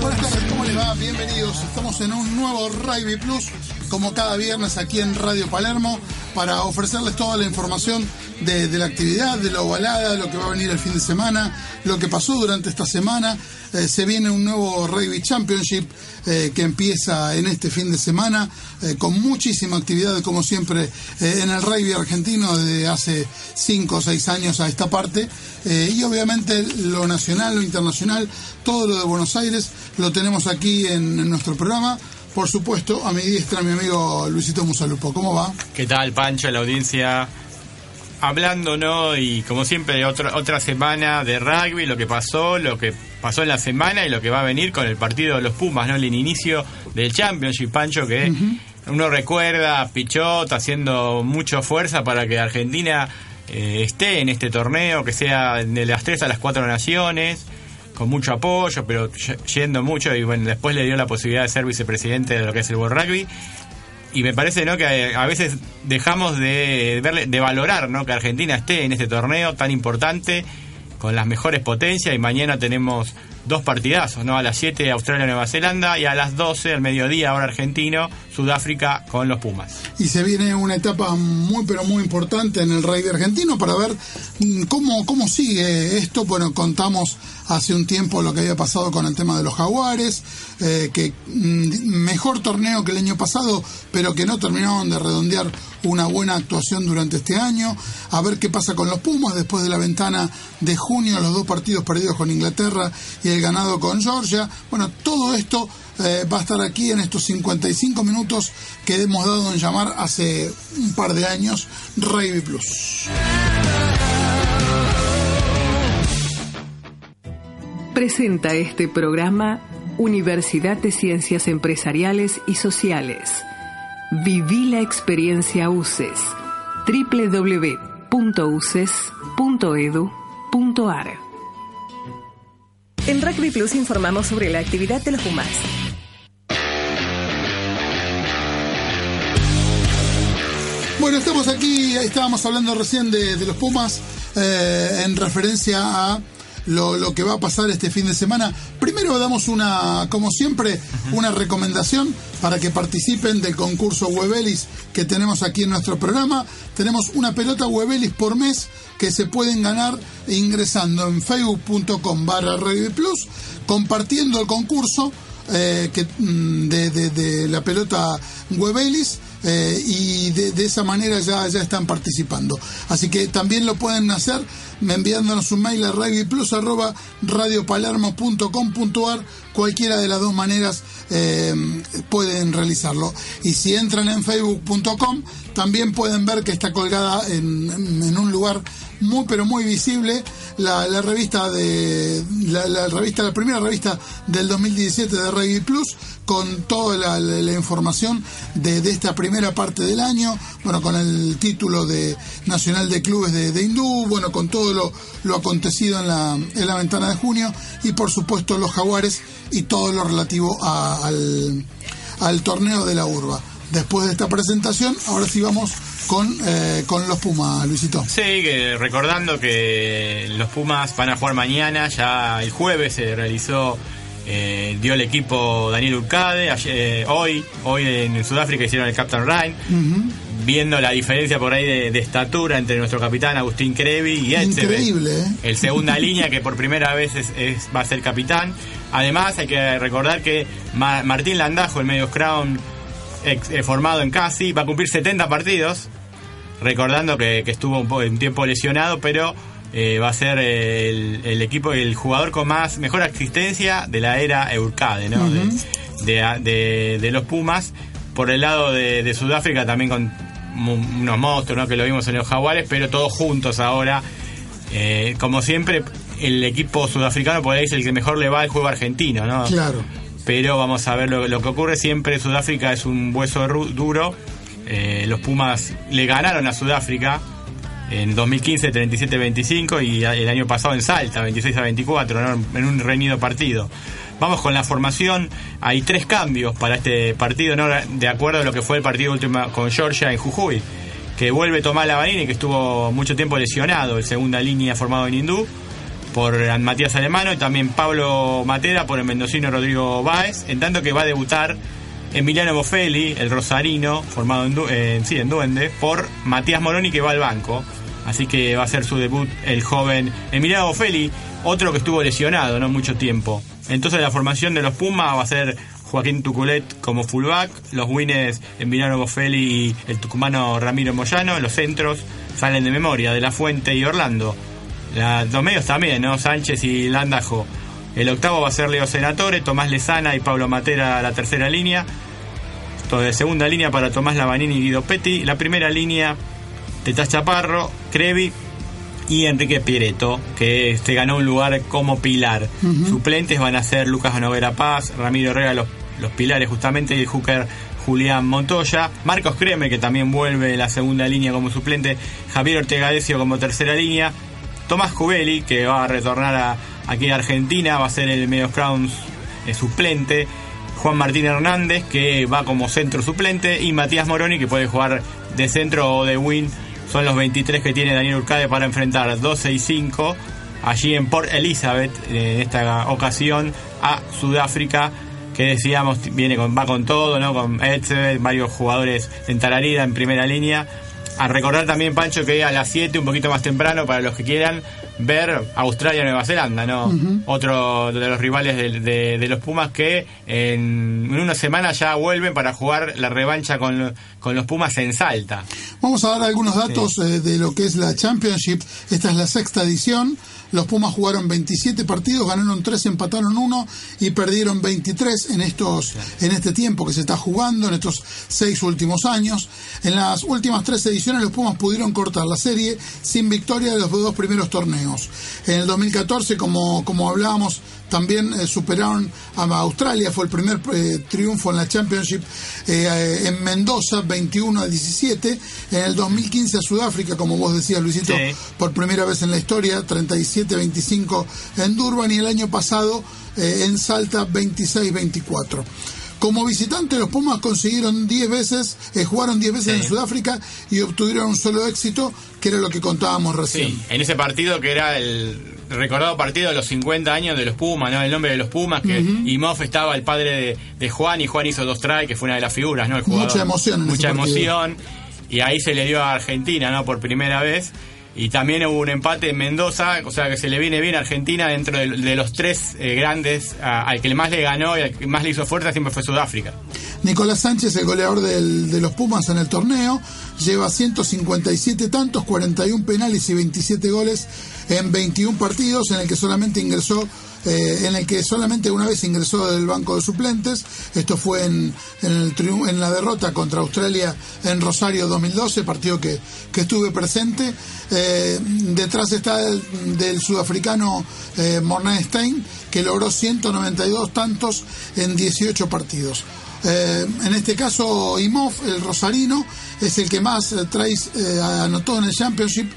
Buenas tardes, ¿cómo les va? Bienvenidos. Estamos en un nuevo Rugby Plus, como cada viernes aquí en Radio Palermo, para ofrecerles toda la información de, de la actividad, de la ovalada, lo que va a venir el fin de semana, lo que pasó durante esta semana. Eh, se viene un nuevo Rugby Championship eh, que empieza en este fin de semana, eh, con muchísima actividad, como siempre, en el rugby argentino desde hace 5 o 6 años a esta parte. Y obviamente lo nacional, lo internacional, todo lo de Buenos Aires, lo tenemos aquí en nuestro programa. Por supuesto, a mi diestra, mi amigo Luisito Musalupo. ¿Cómo va? ¿Qué tal, Pancho, la audiencia? Hablando, ¿no? Y como siempre, otra, otra semana de rugby, lo que pasó, lo que pasó en la semana y lo que va a venir con el partido de los Pumas, ¿no? El inicio del Championship, Pancho, que uno recuerda a Pichot haciendo mucha fuerza para que Argentina eh, esté en este torneo, que sea de las tres a las cuatro naciones con mucho apoyo, pero yendo mucho y bueno, después le dio la posibilidad de ser vicepresidente de lo que es el World Rugby. Y me parece ¿no? que a veces dejamos de, verle, de valorar ¿no? que Argentina esté en este torneo tan importante, con las mejores potencias, y mañana tenemos dos partidazos, ¿no? A las 7 Australia-Nueva Zelanda y a las 12 al mediodía, ahora argentino, Sudáfrica con los Pumas. Y se viene una etapa muy, pero muy importante en el rugby argentino para ver mm, cómo, cómo sigue esto. Bueno, contamos hace un tiempo lo que había pasado con el tema de los jaguares, eh, que mm, mejor torneo que el año pasado, pero que no terminaron de redondear una buena actuación durante este año. A ver qué pasa con los Pumas después de la ventana de junio, los dos partidos perdidos con Inglaterra y el ganado con Georgia. Bueno, todo esto eh, va a estar aquí en estos 55 minutos que hemos dado en llamar hace un par de años Rugby Plus. Presenta este programa Universidad de Ciencias Empresariales y Sociales. Viví la experiencia UCES. www.uces.edu.ar En Rugby Plus informamos sobre la actividad de los Pumas. Bueno, estamos aquí, estábamos hablando recién de, los Pumas eh, en referencia a lo, lo que va a pasar este fin de semana. Primero damos una, como siempre, una recomendación para que participen del concurso Webelis que tenemos aquí en nuestro programa. Tenemos una pelota Webelis por mes que se pueden ganar ingresando en facebook.com barra Plus, compartiendo el concurso eh, que, mm, de, de- la pelota Webelis eh, y de, esa manera ya, ya están participando. Así que también lo pueden hacer enviándonos un mail a radiopalermo.com.ar cualquiera de las dos maneras eh, pueden realizarlo. Y si entran en facebook.com también pueden ver que está colgada en, en un lugar muy pero muy visible la, la revista de la, revista la primera revista del 2017 de Rugby Plus con toda la, información de, de esta primera parte del año bueno con el título de nacional de clubes de, de Hindú bueno con todo lo, lo acontecido en la, en la ventana de junio y por supuesto los jaguares y todo lo relativo al, al torneo de la urba después de esta presentación ahora sí vamos con, eh, con los Pumas Luisito. Sí, que recordando que los Pumas van a jugar mañana, ya el jueves se realizó, eh, dio el equipo Daniel Urcade, ayer- eh, hoy, hoy en Sudáfrica hicieron el Captain Ryan, viendo la diferencia por ahí de, de estatura entre nuestro capitán Agustín Crevi y Etzebe, Increíble, el segunda línea que por primera vez es, es- va a ser capitán. Además hay que recordar que Ma- Martín Landajo, el medio Crown ex- eh, formado en Casi, va a cumplir 70 partidos recordando que, que estuvo un, po- un tiempo lesionado, pero eh, va a ser el, el equipo, el jugador con más mejor asistencia de la era Eurcade, ¿no? De- de, de- de los Pumas. Por el lado de, de Sudáfrica también con unos monstruos, ¿no? Que lo vimos en los Jaguares, pero todos juntos ahora. Eh, como siempre, el equipo sudafricano por ahí es el que mejor le va al juego argentino, ¿no? Claro. Pero vamos a ver lo, que ocurre siempre. Sudáfrica es un hueso duro. Eh, los Pumas le ganaron a Sudáfrica en 2015 37-25 y el año pasado en Salta 26 a 24 en un reñido partido. Vamos con la formación. Hay tres cambios para este partido, ¿no? de acuerdo a lo que fue el partido último con Georgia en Jujuy, que vuelve Tomás Lavanini, que estuvo mucho tiempo lesionado, el segunda línea formado en Hindú, por Matías Alemano, y también Pablo Matera por el mendocino Rodrigo Báez, en tanto que va a debutar Emiliano Boffelli, el rosarino, formado en, sí, en Duende, por Matías Moroni, que va al banco. Así que va a ser su debut el joven Emiliano Boffelli, otro que estuvo lesionado no mucho tiempo. Entonces la formación de los Pumas va a ser Joaquín Tuculet como fullback, los winners Emiliano Boffelli y el tucumano Ramiro Moyano, los centros salen de memoria, de La Fuente y Orlando. Los medios también, ¿no? Sánchez y Landajo. El octavo va a ser Leo Senatore, Tomás Lezana y Pablo Matera la tercera línea. De segunda línea para Tomás Lavanini y Guido Petti. La primera línea, Teta Chaparro, Crevi y Enrique Piereto, que se ganó un lugar como pilar. Suplentes van a ser Lucas Novera Paz, Ramiro Herrera, los, los pilares justamente, y el hooker Julián Montoya, Marcos Creme, que también vuelve la segunda línea como suplente, Javier Ortega Decio como tercera línea, Tomás Cubeli, que va a retornar a, aquí a Argentina, va a ser el Medios Crowns eh, suplente, Juan Martín Hernández, que va como centro suplente, y Matías Moroni, que puede jugar de centro o de win son los 23 que tiene Daniel Urcade para enfrentar 12 y 5 allí en Port Elizabeth, en esta ocasión, a Sudáfrica, que decíamos viene con, va con todo, ¿no? Con Edsel, varios jugadores en Talarida en primera línea. A recordar también, Pancho, que a las 7, un poquito más temprano, para los que quieran, ver Australia-Nueva Zelanda, ¿no? Otro de los rivales de, los Pumas que en, una semana ya vuelven para jugar la revancha con, los Pumas en Salta. Vamos a dar algunos datos eh, de lo que es la Championship. Esta es la sexta edición. Los Pumas jugaron 27 partidos, ganaron 3, empataron 1 y perdieron 23 en estos en este tiempo que se está jugando, en estos seis últimos años. En las últimas tres ediciones los Pumas pudieron cortar la serie sin victoria de los dos primeros torneos. En el 2014, como, como hablábamos, también eh, superaron a Australia, fue el primer eh, triunfo en la Championship eh, en Mendoza, 21 a 17. En el 2015 a Sudáfrica, como vos decías, Luisito, por primera vez en la historia, 37-25 en Durban y el año pasado en Salta, 26-24. Como visitante, los Pumas consiguieron 10 veces, jugaron 10 veces en Sudáfrica y obtuvieron un solo éxito, que era lo que contábamos recién. Sí, en ese partido que era el recordado partido de los 50 años de los Pumas, ¿no? El nombre de los Pumas, que uh estaba el padre de, Juan y Juan hizo dos tries, que fue una de las figuras, ¿no? El mucha emoción. mucha emoción. Y ahí se le dio a Argentina, ¿no? Por primera vez. Y también hubo un empate en Mendoza, o sea que se le viene bien a Argentina dentro de, los tres eh, grandes, al que más le ganó y al que más le hizo fuerza siempre fue Sudáfrica. Nicolás Sánchez, el goleador de los Pumas en el torneo, lleva 157 tantos, 41 penales y 27 goles en 21 partidos, en el que solamente ingresó eh, en el que solamente una vez ingresó del banco de suplentes. Esto fue en, el en la derrota contra Australia en Rosario 2012, partido que, estuve presente. Eh, detrás está del sudafricano eh, Stein, que logró 192 tantos en 18 partidos. Eh, en este caso, Imov, el rosarino, es el que más eh, eh, anotó en el Championship.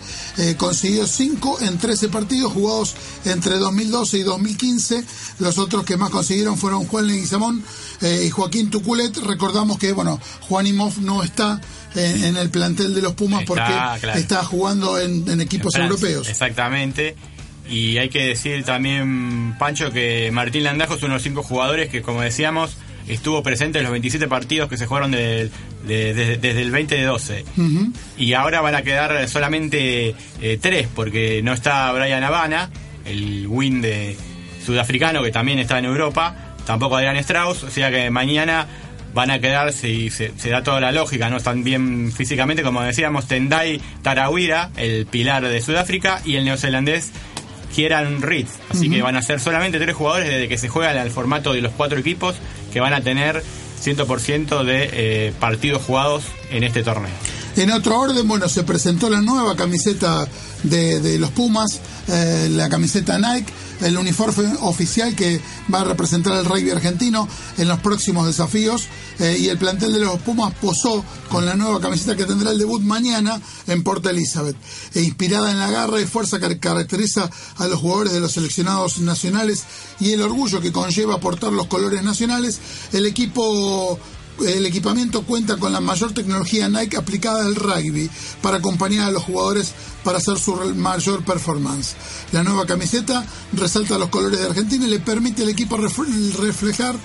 Consiguió 5 en 13 partidos jugados entre 2012 y 2015. Los otros que más consiguieron fueron Juan Leguizamón y Joaquín Tuculet. Recordamos que, bueno, Juan Imov no está en, el plantel de los Pumas porque está jugando en, equipos europeos. Exactamente. Y hay que decir también, Pancho, que Martín Landajo es uno de los cinco jugadores que, como decíamos, estuvo presente en los 27 partidos que se jugaron desde el 20 de 12. Y ahora van a quedar solamente eh, tres, porque no está Brian Habana, el win de sudafricano que también está en Europa, tampoco Adrián Strauss, o sea que mañana van a quedar, si se, da toda la lógica, no están bien físicamente, como decíamos, Tendai Tarawira, el pilar de Sudáfrica, y el neozelandés Kieran Reed. Así que van a ser solamente tres jugadores desde que se juega el formato de los cuatro equipos que van a tener 100% de eh, partidos jugados en este torneo. En otro orden, bueno, se presentó la nueva camiseta de, de los Pumas, eh, la camiseta Nike, el uniforme oficial que va a representar al rugby argentino en los próximos desafíos. eh, y el plantel de los Pumas posó con la nueva camiseta que tendrá el debut mañana en Port Elizabeth. E inspirada en la garra y fuerza que caracteriza a los jugadores de los seleccionados nacionales y el orgullo que conlleva portar los colores nacionales, el equipo el equipamiento cuenta con la mayor tecnología Nike aplicada al rugby para acompañar a los jugadores para hacer su mayor performance. La nueva camiseta resalta los colores de Argentina y le permite al equipo ref- reflejar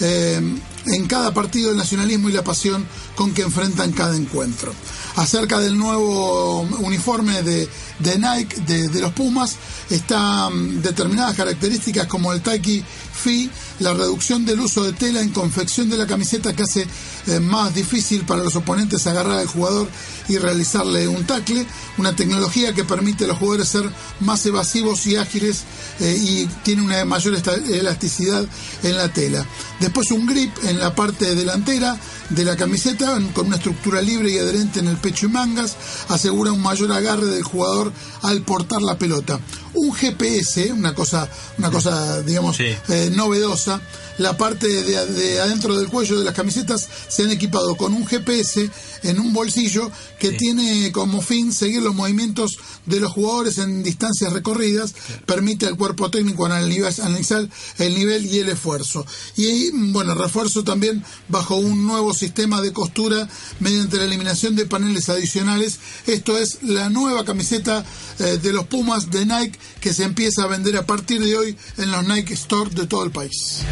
eh, en cada partido el nacionalismo y la pasión con que enfrentan cada encuentro. Acerca del nuevo uniforme de, de Nike, de, de los Pumas, están determinadas características como el Taiki Fi, la reducción del uso de tela en confección de la camiseta que hace eh, más difícil para los oponentes agarrar al jugador y realizarle un tackle, una tecnología que permite a los jugadores ser más evasivos y ágiles eh, y tiene una mayor elasticidad en la tela. Después un grip en la parte delantera de la camiseta con una estructura libre y adherente en el pecho y mangas, asegura un mayor agarre del jugador al portar la pelota. Un GPS, una cosa, una cosa digamos, Sí. eh, novedosa. La parte de, de adentro del cuello de las camisetas se han equipado con un GPS en un bolsillo que tiene como fin seguir los movimientos de los jugadores en distancias recorridas, permite al cuerpo técnico analiz- analizar el nivel y el esfuerzo. Y bueno, refuerzo también bajo un nuevo sistema de costura mediante la eliminación de paneles adicionales. Esto es la nueva camiseta eh, de los Pumas de Nike que se empieza a vender a partir de hoy en los Nike Store de todo el país.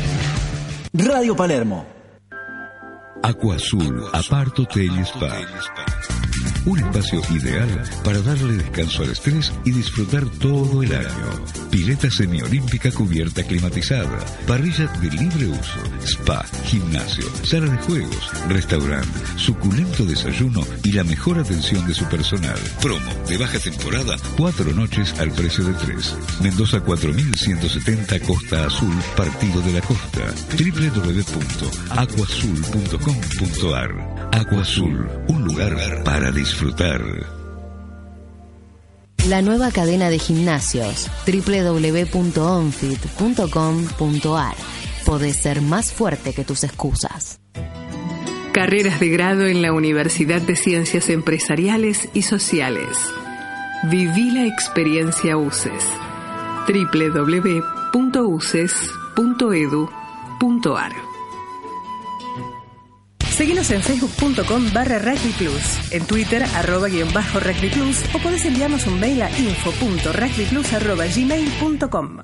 Radio Palermo. Aqua Azul, Apart Hotel Spa. Un espacio ideal para darle descanso al estrés y disfrutar todo el año. Pileta semiolímpica cubierta climatizada, parrilla de libre uso, spa, gimnasio, sala de juegos, restaurante, suculento desayuno y la mejor atención de su personal. Promo de baja temporada, cuatro noches al precio de tres. Mendoza 4170 Costa Azul, Partido de la Costa. www.aquazul.com.ar Aqua Azul, un lugar para disfrutar. La nueva cadena de gimnasios www.onfit.com.ar Podés ser más fuerte que tus excusas. Carreras de grado en la Universidad de Ciencias Empresariales y Sociales. Viví la experiencia UCES. www.uces.edu.ar Seguinos en facebook.com barra Rugby en Twitter arroba guion bajo Rugby o podés enviarnos un mail a info.rugbyplus arroba gmail.com.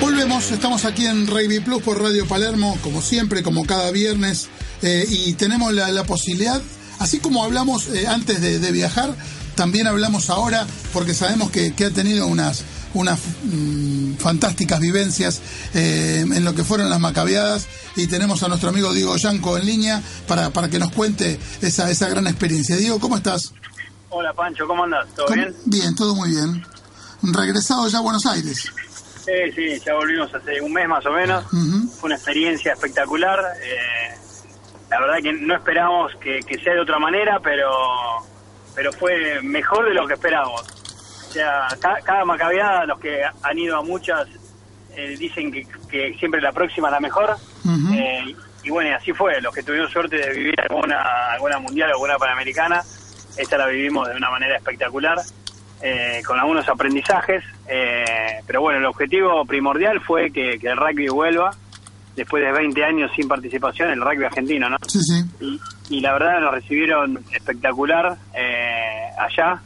Volvemos, estamos aquí en Rugby Plus por Radio Palermo, como siempre, como cada viernes, eh, y tenemos la, posibilidad, así como hablamos eh, antes de, viajar, también hablamos ahora, porque sabemos que ha tenido unas, unas mm, fantásticas vivencias eh, en lo que fueron las macabeadas, y tenemos a nuestro amigo Diego Yanco en línea para, para que nos cuente esa, esa gran experiencia. Diego, ¿cómo estás? Hola Pancho, ¿cómo andas? ¿Todo ¿Cómo? bien? Bien, todo muy bien. Regresado ya a Buenos Aires. Sí, sí, ya volvimos hace un mes más o menos. Fue una experiencia espectacular. eh, la verdad que no esperábamos que, que sea de otra manera, pero pero fue mejor de lo que esperábamos. O sea, ca- cada, macabeada, los que han ido a muchas, eh, dicen que, que siempre la próxima es la mejor. Eh, y bueno, y así fue. Los que tuvimos suerte de vivir alguna, alguna mundial o alguna panamericana, esta la vivimos de una manera espectacular, eh, con algunos aprendizajes. eh, pero bueno, el objetivo primordial fue que, que el rugby vuelva, después de 20 años sin participación, el rugby argentino, ¿no? Sí, sí. Y, y la verdad nos recibieron espectacular eh, allá.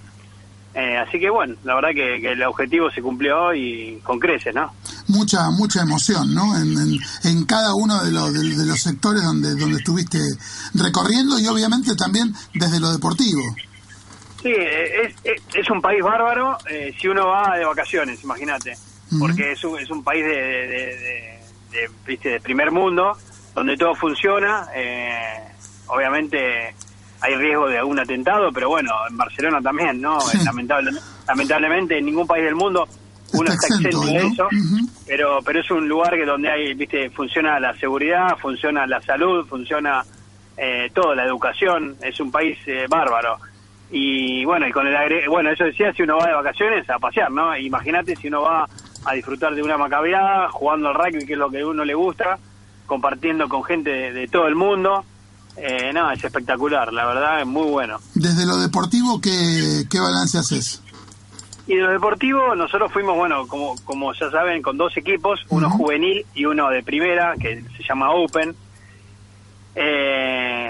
Eh, así que bueno, la verdad que, que el objetivo se cumplió y con creces, ¿no? mucha mucha emoción, ¿no? En, en, en cada uno de los, de, de los sectores donde, donde estuviste recorriendo y obviamente también desde lo deportivo. Sí, eh, es, es, es un país bárbaro eh, si uno va de vacaciones, imagínate. Porque es un, es un país de, de, de- de- de, ¿viste? de primer mundo, donde todo funciona. eh, obviamente hay riesgo de algún atentado, pero bueno, en Barcelona también, ¿no? Lamentable, lamentablemente en ningún país del mundo uno Está está exento, de ¿no? eso, pero pero es un lugar que donde hay, viste, funciona la seguridad, funciona la salud, funciona eh, todo, la educación, es un país eh, bárbaro. Y bueno, y con el agre- bueno, eso decía, si uno va de vacaciones a pasear, ¿no? Imagínate si uno va a disfrutar de una macabeada, jugando al rugby, que es lo que a uno le gusta, compartiendo con gente de, de todo el mundo. Eh, no, es espectacular, la verdad, es muy bueno. Desde lo deportivo, ¿qué, qué balance haces? Y de lo deportivo, nosotros fuimos, bueno, como, como ya saben, con dos equipos, uno juvenil y uno de primera, que se llama Open. Eh,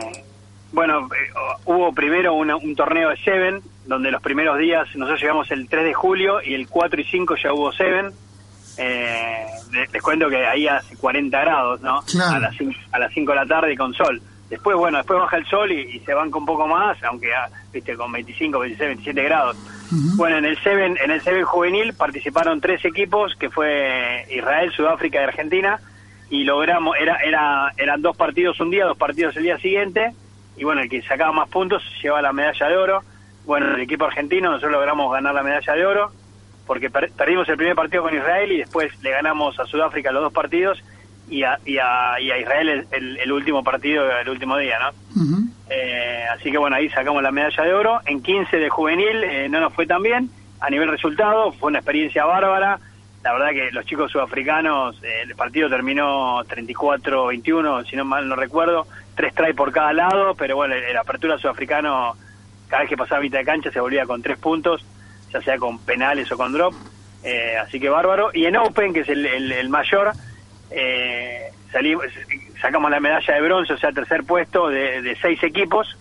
bueno, eh, hubo primero una- un torneo de Seven, donde los primeros días, nosotros llegamos el 3 de julio y el 4 y 5 ya hubo Seven. Eh, les, les cuento que ahí hace 40 grados, ¿no? Claro. A, las 5, a las 5 de la tarde y con sol. Después, bueno, después baja el sol y, y se banca un poco más, aunque, ah, viste, con 25, 26, 27 grados. Bueno, en el Seven, en el Seven juvenil participaron tres equipos, que fue Israel, Sudáfrica y Argentina, y logramos, era, era, eran dos partidos un día, dos partidos el día siguiente, y bueno, el que sacaba más puntos lleva la medalla de oro. Bueno, el equipo argentino, nosotros logramos ganar la medalla de oro, porque per- perdimos el primer partido con Israel y después le ganamos a Sudáfrica los dos partidos y a, y a, y a Israel el, el- el último partido, el último día, ¿no? Eh, así que bueno, ahí sacamos la medalla de oro. En 15 de juvenil eh, no nos fue tan bien. A nivel resultado, fue una experiencia bárbara. La verdad que los chicos sudafricanos, eh, el partido terminó 34-21, si no mal no recuerdo. Tres tries por cada lado, pero bueno, el apertura sudafricano, cada vez que pasaba mitad de cancha se volvía con tres puntos, ya sea con penales o con drop. Eh, así que bárbaro. Y en Open, que es el, el- el mayor, eh, salimos, sacamos la medalla de bronce, o sea, tercer puesto de, de seis equipos.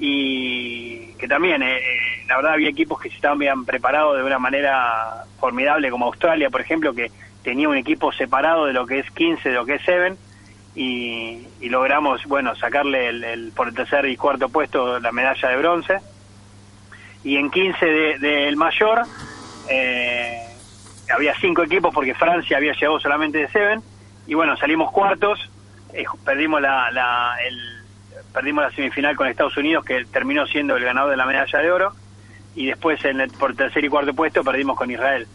Y que también, eh, eh, la verdad, había equipos que se estaban bien preparados de una manera formidable, como Australia, por ejemplo, que tenía un equipo separado de lo que es 15, de lo que es 7. Y, logramos, bueno, sacarle el, el- por el tercer y cuarto puesto la medalla de bronce. Y en 15 del de, del mayor, eh, había cinco equipos porque Francia había llegado solamente de Seven. Y bueno salimos cuartos. Eh, perdimos la, la el, perdimos la semifinal con Estados Unidos que terminó siendo el ganador de la medalla de oro. Y después en el, por tercer y cuarto puesto perdimos con Israel.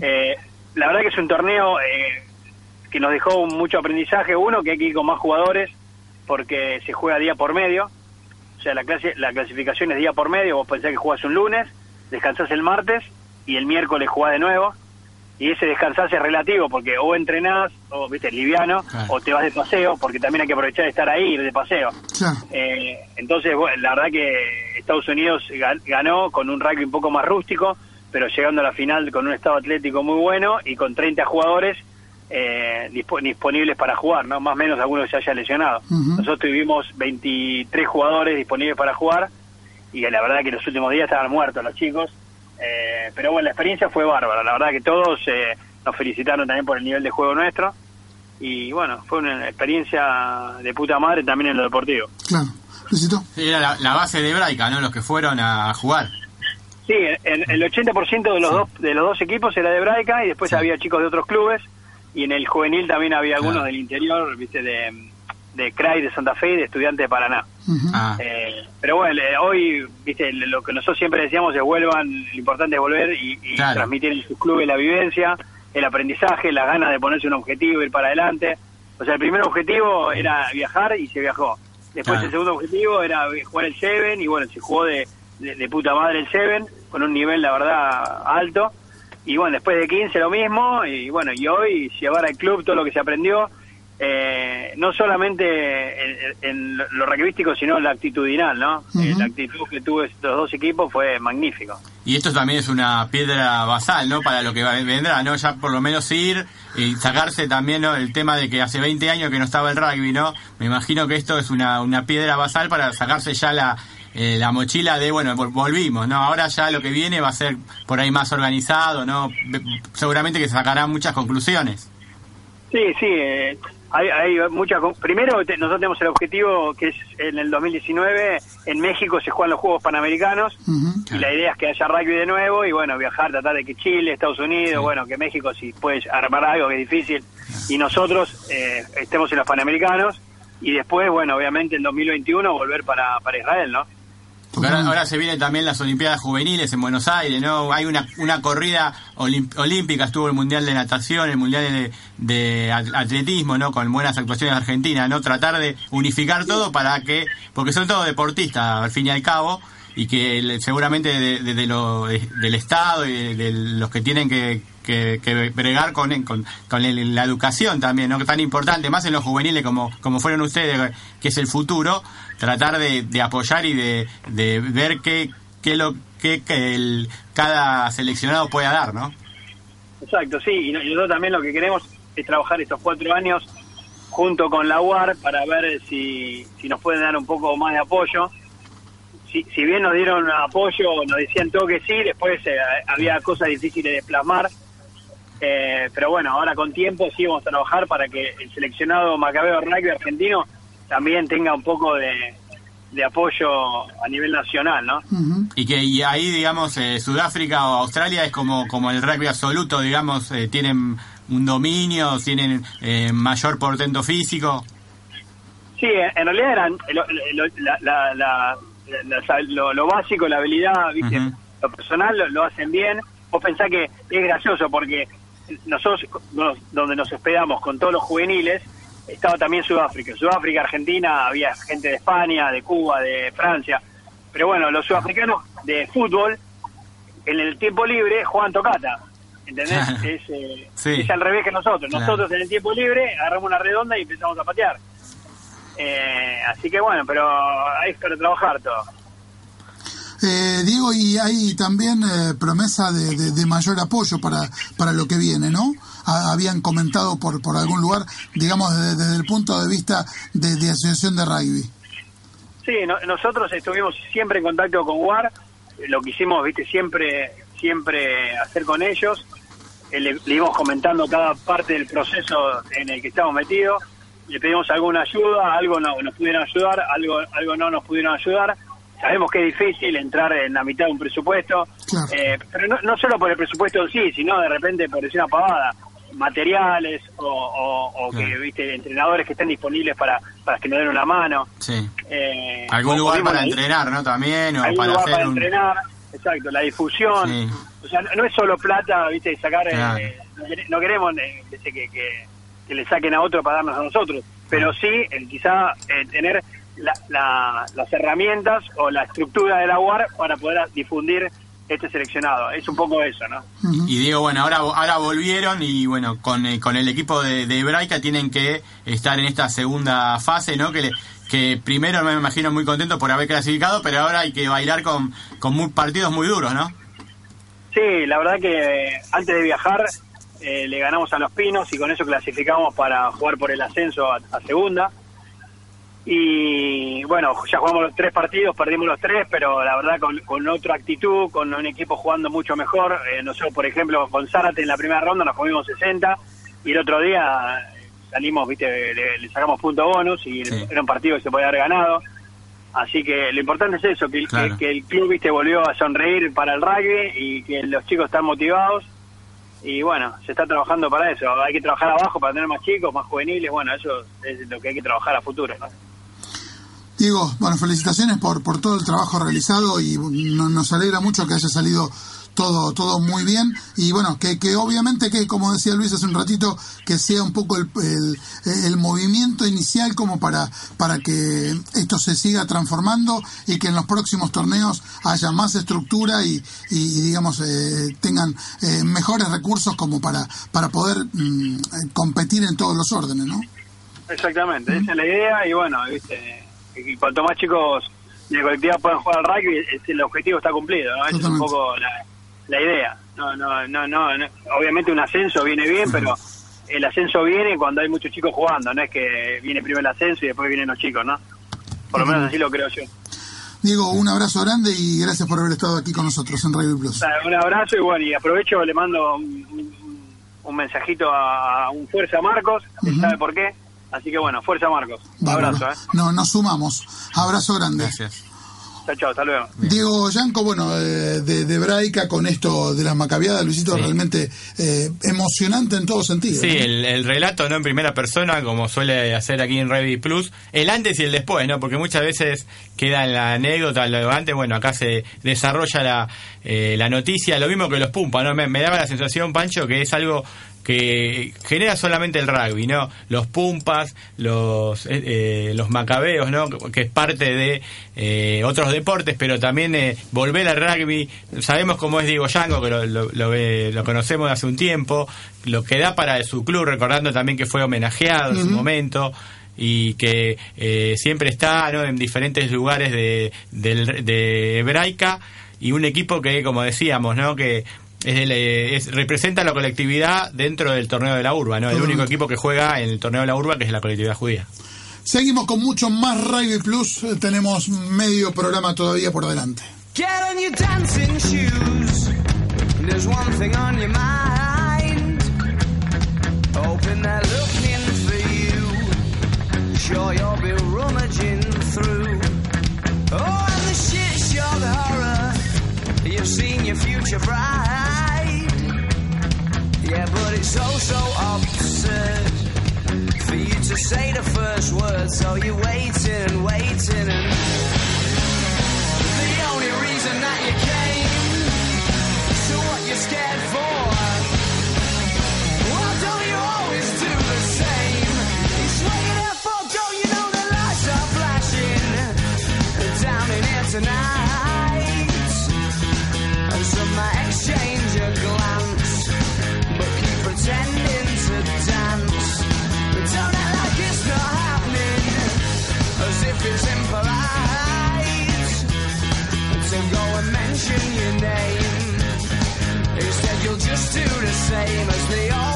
Eh, la verdad que es un torneo eh, que nos dejó mucho aprendizaje. Uno que hay que ir con más jugadores porque se juega día por medio. O sea la clase la clasificación es día por medio. Vos pensás que jugás un lunes descansás el martes y el miércoles jugás de nuevo y ese descansarse es relativo porque o entrenás o viste liviano Claro. o te vas de paseo porque también hay que aprovechar de estar ahí ir de paseo. Claro. eh, entonces bueno, la verdad que Estados Unidos ga- ganó con un rugby un poco más rústico pero llegando a la final con un estado atlético muy bueno y con 30 jugadores eh, dispo- disponibles para jugar no más o menos algunos se haya lesionado. Nosotros tuvimos 23 jugadores disponibles para jugar y la verdad que los últimos días estaban muertos los chicos eh, pero bueno, la experiencia fue bárbara. La verdad que todos eh, nos felicitaron también por el nivel de juego nuestro. Y bueno, fue una experiencia de puta madre también en lo deportivo. Claro. Sí, Era la, la base de Braica, ¿no? Los que fueron a jugar. Sí, el, el 80% de los, dos, de los dos equipos era de Braica y después Sí. había chicos de otros clubes. Y en el juvenil también había algunos Claro. del interior, viste, de, de CRAI, de Santa Fe y de Estudiantes de Paraná. Ah, Eh, pero bueno, eh, hoy, viste, lo que nosotros siempre decíamos es vuelvan, lo importante es volver y, y Claro. transmitir en sus clubes la vivencia, el aprendizaje, las ganas de ponerse un objetivo, ir para adelante. O sea, el primer objetivo era viajar y se viajó. Después Claro. el segundo objetivo era jugar el Seven y bueno, se jugó de, de, de puta madre el Seven con un nivel, la verdad, alto. Y bueno, después de 15 lo mismo y bueno, y hoy llevar al club todo lo que se aprendió, eh, no solamente en, en lo rugbyístico, sino en la actitudinal, ¿no? Eh, la actitud que tuvo estos dos equipos fue magnífico. y esto también es una piedra basal, ¿no? Para lo que vendrá, ¿no? Ya por lo menos ir y sacarse también ¿no? el tema de que hace 20 años que no estaba el rugby, ¿no? Me imagino que esto es una, una piedra basal para sacarse ya la, eh, la mochila de, bueno, vol- volvimos, ¿no? Ahora ya lo que viene va a ser por ahí más organizado, ¿no? Seguramente que se sacarán muchas conclusiones. Sí, sí, eh, hay, hay muchas... Primero, te- nosotros tenemos el objetivo que es en el 2019, en México se juegan los Juegos Panamericanos, y la idea es que haya rugby de nuevo y bueno, viajar, tratar de que Chile, Estados Unidos, Sí. bueno, que México si puede armar algo que es difícil, y nosotros eh, estemos en los Panamericanos, y después, bueno, obviamente en 2021 volver para, para Israel, ¿no? Porque ahora, ahora se vienen también las Olimpiadas Juveniles en Buenos Aires, ¿no? Hay una, una corrida olímpica, estuvo el Mundial de Natación, el Mundial de, de at- Atletismo, ¿no? Con buenas actuaciones de Argentina, ¿no? Tratar de unificar todo para que, porque son todos deportistas, al fin y al cabo, y que seguramente de, de- de lo- del Estado y de los que tienen que, que, que bregar con, con, con la educación también, ¿no? Tan importante, más en los juveniles como, como fueron ustedes, que es el futuro, tratar de, de apoyar y de, de ver qué, qué lo que el, cada seleccionado pueda dar, ¿no? Exacto, sí, y nosotros también lo que queremos es trabajar estos cuatro años junto con la UAR para ver si, si nos pueden dar un poco más de apoyo. Si, si bien nos dieron apoyo, nos decían todo que sí, después eh, había cosas difíciles de plasmar. Eh, pero bueno, ahora con tiempo sí vamos a trabajar para que el seleccionado Macabeo Rugby argentino también tenga un poco de, de apoyo a nivel nacional, ¿no? Y que y ahí, digamos, eh, Sudáfrica o Australia es como, como el rugby absoluto, digamos, eh, tienen un dominio, tienen eh, mayor portento físico. Sí, en realidad eran lo, lo- la- la- la- la- lo- lo básico, la habilidad, ¿viste? Ujú. lo personal lo, lo hacen bien. Vos pensás que es gracioso porque nosotros, nos- donde nos hospedamos con todos los juveniles, estaba también Sudáfrica. Sudáfrica, Argentina, había gente de España, de Cuba, de Francia. Pero bueno, los sudafricanos de fútbol, en el tiempo libre, juegan tocata. ¿Entendés? Es, eh, Sí. es al revés que nosotros. Claro. Nosotros en el tiempo libre agarramos una redonda y empezamos a patear. Eh, así que bueno, pero hay para trabajar todo. Eh, Diego, y hay también eh, promesa de, de- mayor apoyo para, para lo que viene, ¿no? Ha- habían comentado por, por algún lugar, digamos, desde, desde el punto de vista de, de asociación de rugby. Sí, no- nosotros estuvimos siempre en contacto con WAR, lo que hicimos, viste, siempre, siempre hacer con ellos, Eh, le, le íbamos comentando cada parte del proceso en el que estamos metidos, le pedimos alguna ayuda, algo no, nos pudieron ayudar, algo, algo no nos pudieron ayudar. Sabemos que es difícil entrar en la mitad de un presupuesto, Claro. eh, pero no, no solo por el presupuesto en sí, sino de repente por decir una pavada, materiales o, o- o que, viste, entrenadores que estén disponibles para, para que nos den una mano. Sí. Eh, Algún lugar para entrenar, ¿no? También, o para lugar hacer para un... entrenar, exacto, la difusión. Sí. O sea, no, no es solo plata, viste, sacar. eh, Claro. no quere- no queremos eh, que, que, que le saquen a otro para darnos a nosotros, pero sí, eh, quizá eh, tener la- la- las herramientas o la estructura de la UAR para poder difundir este seleccionado. Es un poco eso, ¿no? Y digo, bueno, ahora, ahora volvieron y bueno, con, eh, con el equipo de, de Hebraica tienen que estar en esta segunda fase, ¿no? Que, le- que primero me imagino muy contento por haber clasificado, pero ahora hay que bailar con, con muy, partidos muy duros, ¿no? Sí, la verdad que eh, antes de viajar eh, le ganamos a los Pinos y con eso clasificamos para jugar por el ascenso a, a segunda. Y bueno, ya jugamos los tres partidos, perdimos los tres, pero la verdad con, con otra actitud, con un equipo jugando mucho mejor. Eh, nosotros, por ejemplo, con Zárate en la primera ronda nos comimos 60 y el otro día salimos, viste, le, le sacamos punto bonus y Sí. era un partido que se podía haber ganado. Así que lo importante es eso, que, el- Claro. que, que el club viste volvió a sonreír para el rugby y que los chicos están motivados. Y bueno, se está trabajando para eso. Hay que trabajar abajo para tener más chicos, más juveniles. Bueno, eso es lo que hay que trabajar a futuro. ¿no? Diego, bueno, felicitaciones por, por todo el trabajo realizado y no- nos alegra mucho que haya salido todo todo muy bien y bueno, que, que obviamente que como decía Luis hace un ratito, que sea un poco el, el, movimiento inicial como para, para que esto se siga transformando y que en los próximos torneos haya más estructura y, y, y, digamos eh, tengan eh, mejores recursos como para, para poder mm, competir en todos los órdenes, ¿no? Exactamente, esa es la idea. Y bueno, viste, y cuanto más chicos de colectividad puedan jugar al rugby, es- el objetivo está cumplido. ¿no? Esa es un poco la, la idea. No, no, no, no, no. Obviamente un ascenso viene bien, pero el ascenso viene cuando hay muchos chicos jugando. No es que viene primero el ascenso y después vienen los chicos, ¿no? Por lo menos así lo creo yo. Diego, un abrazo grande y gracias por haber estado aquí con nosotros en Radio Plus. Un abrazo y bueno, y aprovecho, le mando un, mensajito a un Fuerza Marcos. ¿sabe por qué? Así que bueno, Fuerza Marcos. Bárbaro. abrazo, ¿eh? No, nos sumamos. Abrazo grande. Gracias. Chao, chao, hasta luego. Diego Yanco, bueno, eh, de, de Braica con esto de las macabiadas, Luisito, realmente eh, emocionante en todo sentido. Sí, ¿no? el, el relato no en primera persona, como suele hacer aquí en Ready Plus, el antes y el después, ¿no? Porque muchas veces queda en la anécdota, lo antes, bueno, acá se desarrolla la, eh, la noticia, lo mismo que los Pumpas, ¿no? Me, me daba la sensación, Pancho, que es algo que genera solamente el rugby, ¿no? Los Pumpas, los eh, eh, los Macabeos, ¿no? Que es parte de eh, otros deportes, pero también eh, volver al rugby. Sabemos cómo es Diego Yango, que lo, lo, lo, lo conocemos de hace un tiempo, lo que da para su club, recordando también que fue homenajeado en su momento y que eh, siempre está ¿no? en diferentes lugares de, del- de Hebraica y un equipo que, como decíamos, ¿no? que es el, eh, es- representa la colectividad dentro del torneo de la urba, ¿no? el único equipo que juega en el torneo de la urba que es la colectividad judía. Seguimos con mucho más Rugby Plus. eh, Tenemos medio programa todavía por delante. Get on your dancing shoes. There's one thing on your mind. Hoping they're looking for you. Sure you'll be your future bride. Yeah, but it's oh so, so absurd for you to say the first word. So you're waiting and waiting and the only reason that you came. So what you scared for? Do the same as they all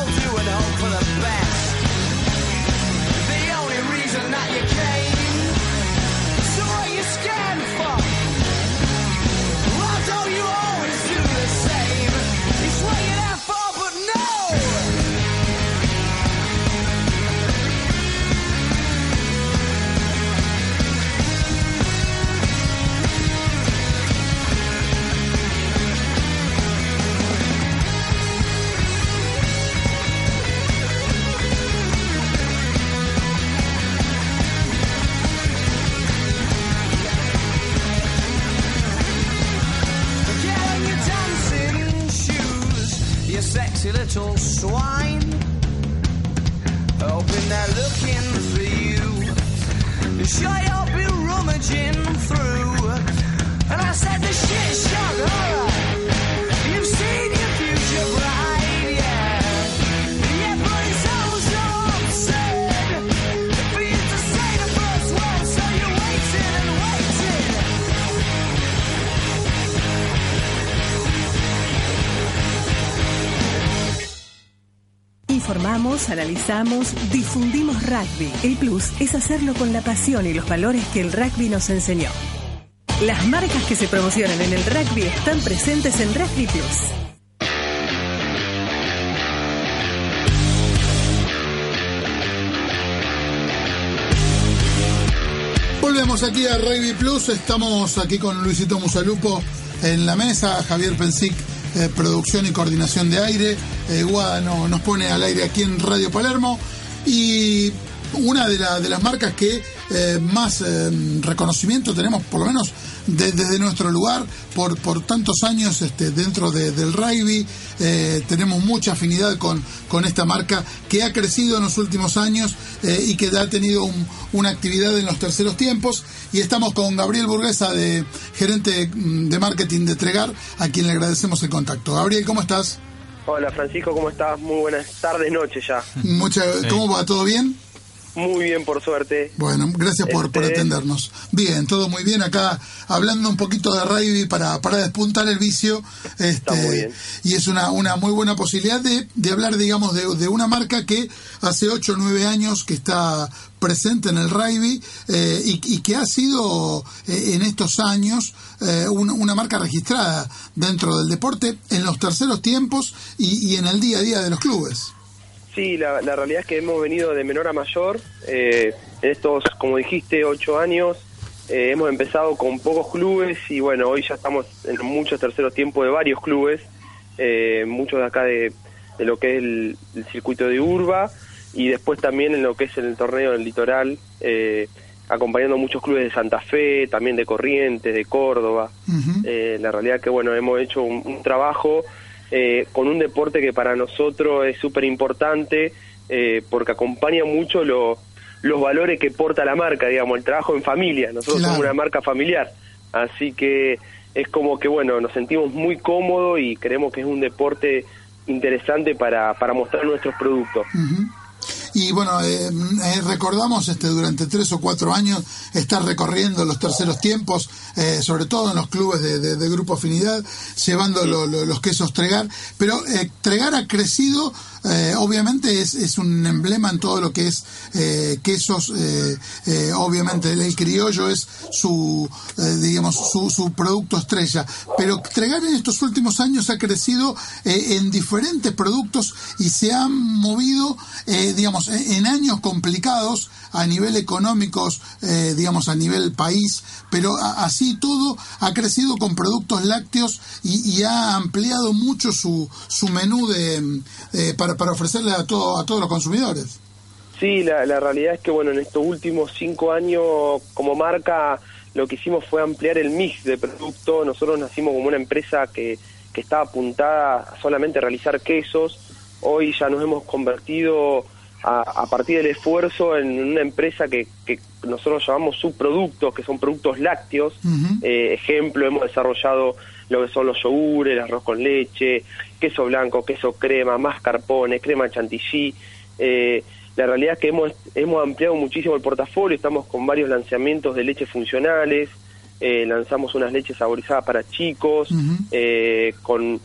little swine. Hoping they're looking for you. Sure you'll be rummaging through. And I said the shit shock Analizamos, difundimos rugby. El plus es hacerlo con la pasión y los valores que el rugby nos enseñó. Las marcas que se promocionan en el rugby están presentes en Rugby Plus. Volvemos aquí a Rugby Plus. Estamos aquí con Luisito Musalupo en la mesa, Javier Pensic, eh, producción y coordinación de aire. Eh, nos pone al aire aquí en Radio Palermo. Y una de las marcas que eh, más eh, reconocimiento tenemos, por lo menos de- desde nuestro lugar, por, por tantos años este, dentro de- del rugby. Eh, tenemos mucha afinidad con, con esta marca que ha crecido en los últimos años eh, y que ha tenido un- una actividad en los terceros tiempos. Y estamos con Gabriel Burguesa, de gerente mm, de marketing de Tregar, a quien le agradecemos el contacto. Gabriel, ¿cómo estás? Hola Francisco, ¿cómo estás? Muy buenas tardes, noches ya. Mucha, ¿Cómo va? ¿Todo bien? Muy bien, por suerte. Bueno, gracias por, por Este- atendernos. Bien, todo muy bien. Acá hablando un poquito de rugby para, para despuntar el vicio. Este, muy bien. Y es una, una muy buena posibilidad de, de hablar, digamos, de, de una marca que hace 8 o 9 años que está presente en el rugby eh, y, y que ha sido eh, en estos años eh, una, una marca registrada dentro del deporte en los terceros tiempos y, y en el día a día de los clubes. Sí, la, la realidad es que hemos venido de menor a mayor eh, en estos, como dijiste, ocho años. Eh, hemos empezado con pocos clubes y bueno, hoy ya estamos en muchos terceros tiempos de varios clubes, eh, muchos de acá de, de lo que es el, el circuito de Urba y después también en lo que es el torneo del litoral, eh, acompañando muchos clubes de Santa Fe, también de Corrientes, de Córdoba. Eh, la realidad que bueno, hemos hecho un, un trabajo eh, con un deporte que para nosotros es súper importante eh, porque acompaña mucho lo- los valores que porta la marca, digamos, el trabajo en familia. Nosotros Claro. somos una marca familiar, así que es como que bueno, nos sentimos muy cómodos y creemos que es un deporte interesante para, para mostrar nuestros productos. Y bueno, eh, eh, recordamos este durante tres o cuatro años estar recorriendo los terceros tiempos, eh, sobre todo en los clubes de, de- de Grupo Afinidad, llevando lo- lo- los quesos Tregar. Pero eh, Tregar ha crecido, eh, obviamente es, es un emblema en todo lo que es eh, quesos, eh, obviamente el, criollo es su, digamos, su, producto estrella. Pero Tregar en estos últimos años ha crecido en diferentes productos y se han movido, digamos, en años complicados a nivel económicos, eh, digamos, a nivel país, pero así todo ha crecido con productos lácteos y, y ha ampliado mucho su, su menú de, eh, para, para ofrecerle a, todo, a todos los consumidores. Sí, la, la realidad es que bueno, en estos últimos cinco años como marca lo que hicimos fue ampliar el mix de productos. Nosotros nacimos como una empresa que, que estaba apuntada solamente a realizar quesos. Hoy ya nos hemos convertido a, a partir del esfuerzo en una empresa que, que nosotros llamamos subproductos, que son productos lácteos. Eh, ejemplo, hemos desarrollado lo que son los yogures, el arroz con leche, queso blanco, queso crema, mascarpone, crema chantilly. Eh, la realidad es que hemos, hemos ampliado muchísimo el portafolio, estamos con varios lanzamientos de leches funcionales, eh, lanzamos unas leches saborizadas para chicos, eh, con,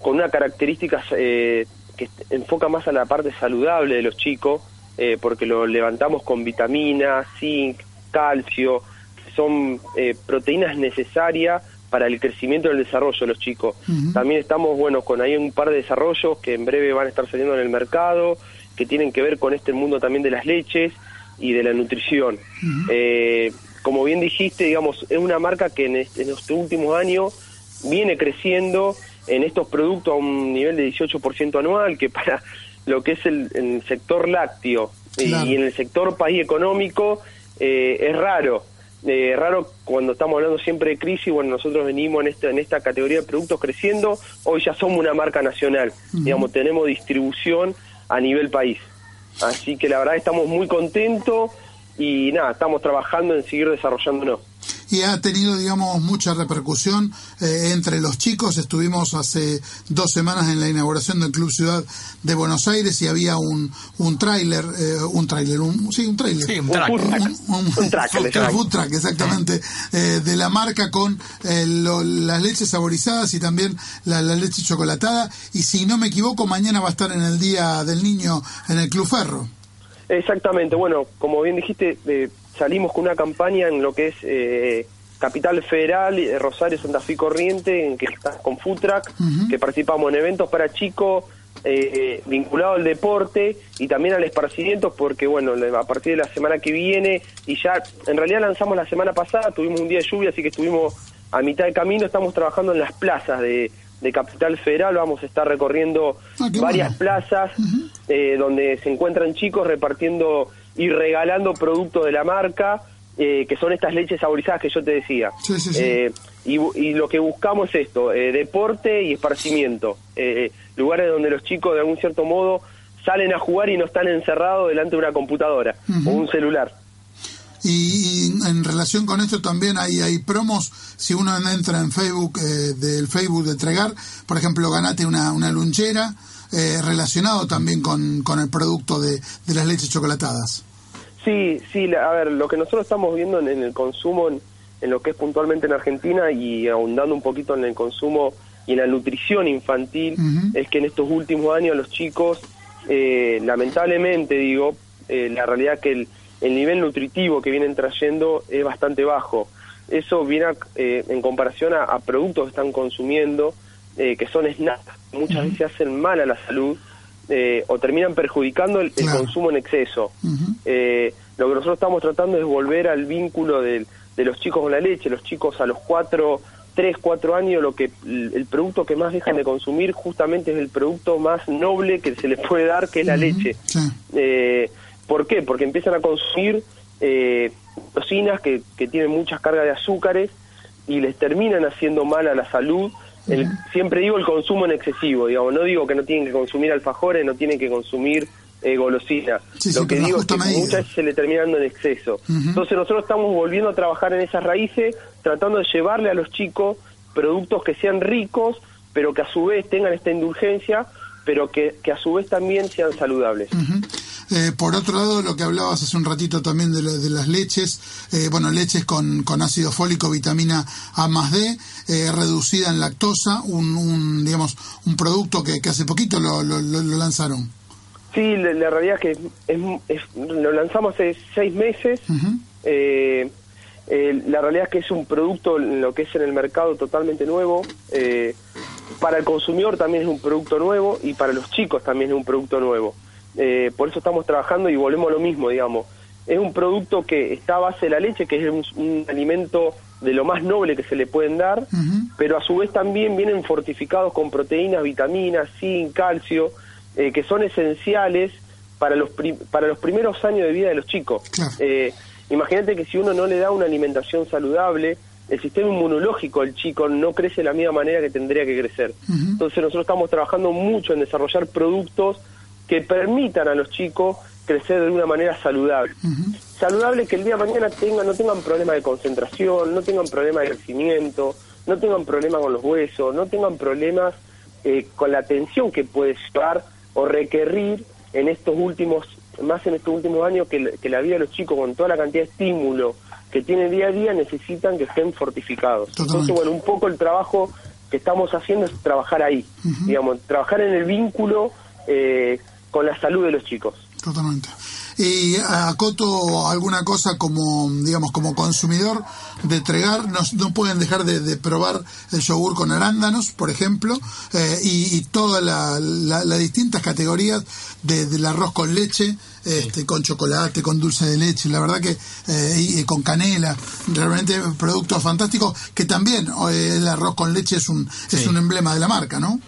con una característica eh, que enfoca más a la parte saludable de los chicos, eh, porque lo levantamos con vitaminas, zinc, calcio, que son eh, proteínas necesarias para el crecimiento y el desarrollo de los chicos. También estamos, bueno, con ahí un par de desarrollos que en breve van a estar saliendo en el mercado, que tienen que ver con este mundo también de las leches y de la nutrición. Eh, como bien dijiste, digamos, es una marca que en, este- en estos últimos años viene creciendo en estos productos a un nivel de 18% anual, que para lo que es el, el sector lácteo y- Claro. y en el sector país económico eh, es raro. Eh, raro cuando estamos hablando siempre de crisis, bueno, nosotros venimos en esta, en esta categoría de productos creciendo, hoy ya somos una marca nacional, digamos, tenemos distribución a nivel país. Así que la verdad estamos muy contentos y nada, estamos trabajando en seguir desarrollándonos. Y ha tenido, digamos, mucha repercusión eh, entre los chicos. Estuvimos hace dos semanas en la inauguración del Club Ciudad de Buenos Aires y había un, un tráiler, eh, un tráiler, un, sí, un tráiler. Sí, un track. Un. Un, Un track, food food truck, exactamente, eh, de la marca con eh, lo- las leches saborizadas y también la, la leche chocolatada. Y si no me equivoco, mañana va a estar en el Día del Niño en el Club Ferro. Exactamente, bueno, como bien dijiste, eh, salimos con una campaña en lo que es eh, Capital Federal, eh, Rosario, Santa Fe Corriente, en que está con Food Truck, que participamos en eventos para chicos eh, vinculados al deporte y también al esparcimiento, porque bueno, a partir de la semana que viene, y ya en realidad lanzamos la semana pasada, tuvimos un día de lluvia, así que estuvimos a mitad de camino, estamos trabajando en las plazas de, de Capital Federal, vamos a estar recorriendo Ah, varias bueno. plazas eh, donde se encuentran chicos repartiendo y regalando productos de la marca, eh, que son estas leches saborizadas que yo te decía. Sí, sí, sí. Eh, y, y lo que buscamos es esto, eh, deporte y esparcimiento, eh, lugares donde los chicos de algún cierto modo salen a jugar y no están encerrados delante de una computadora o un celular. Y, y en relación con esto también hay, hay promos, si uno entra en Facebook, eh, del Facebook de Tregar, por ejemplo, ganate una, una lunchera, eh, relacionado también con, con el producto de, de las leches chocolatadas. Sí, sí, a ver, lo que nosotros estamos viendo en, en el consumo, en, en lo que es puntualmente en Argentina y ahondando un poquito en el consumo y en la nutrición infantil, es que en estos últimos años los chicos, eh, lamentablemente digo, eh, la realidad que el, el nivel nutritivo que vienen trayendo es bastante bajo. Eso viene a- eh, en comparación a, a productos que están consumiendo, eh, que son snacks, muchas veces hacen mal a la salud eh, o terminan perjudicando el, consumo en exceso. Eh, lo que nosotros estamos tratando es volver al vínculo del, de los chicos con la leche. Los chicos a los cuatro, tres, cuatro años, lo que el, producto que más dejan de consumir justamente es el producto más noble que se les puede dar, que es la leche. Eh, ¿Por qué? Porque empiezan a consumir eh, tocinas que, que tienen muchas cargas de azúcares y les terminan haciendo mal a la salud. El- Siempre digo el consumo en excesivo, digamos, no digo que no tienen que consumir alfajores, no tienen que consumir eh, golosina. Sí, sí, Lo que digo es que medida. muchas veces se le termina dando en exceso. Entonces nosotros estamos volviendo a trabajar en esas raíces, tratando de llevarle a los chicos productos que sean ricos, pero que a su vez tengan esta indulgencia, pero que, que a su vez también sean saludables. Eh, por otro lado, lo que hablabas hace un ratito también de, la- de las leches, eh, bueno, leches con, con ácido fólico, vitamina A más D, eh, reducida en lactosa, un, un, digamos, un producto que, que hace poquito lo, lo- lo- lanzaron. Sí, la, la realidad es que es, es- lo lanzamos hace seis meses. Eh, eh, la realidad es que es un producto, lo que es en el mercado, totalmente nuevo. Eh, para el consumidor también es un producto nuevo y para los chicos también es un producto nuevo. Eh, por eso estamos trabajando y volvemos a lo mismo, digamos. Es un producto que está a base de la leche, que es un, un alimento de lo más noble que se le pueden dar, pero a su vez también vienen fortificados con proteínas, vitaminas, zinc, calcio, eh, que son esenciales para los, pri- para los primeros años de vida de los chicos. Eh, Imagínate que si uno no le da una alimentación saludable, el sistema inmunológico del chico no crece de la misma manera que tendría que crecer. Entonces nosotros estamos trabajando mucho en desarrollar productos que permitan a los chicos crecer de una manera saludable. Saludable que el día de mañana tengan, no tengan problemas de concentración, no tengan problemas de crecimiento, no tengan problemas con los huesos, no tengan problemas eh, con la atención que puede llevar o requerir en estos últimos, más en estos últimos años que, la- que la vida de los chicos con toda la cantidad de estímulo que tienen día a día necesitan que estén fortificados. Entonces, bueno, un poco el trabajo que estamos haciendo es trabajar ahí, digamos, trabajar en el vínculo eh, con la salud de los chicos. Totalmente. Y acoto alguna cosa como, digamos, como consumidor de Tregar, no, no pueden dejar de, de probar el yogur con arándanos, por ejemplo, eh, y, y todas la- la- las distintas categorías de- del arroz con leche, este, con chocolate, con dulce de leche, la verdad que, eh, y, y con canela, realmente productos fantásticos, que también eh, el arroz con leche es un, es un emblema de la marca, ¿no?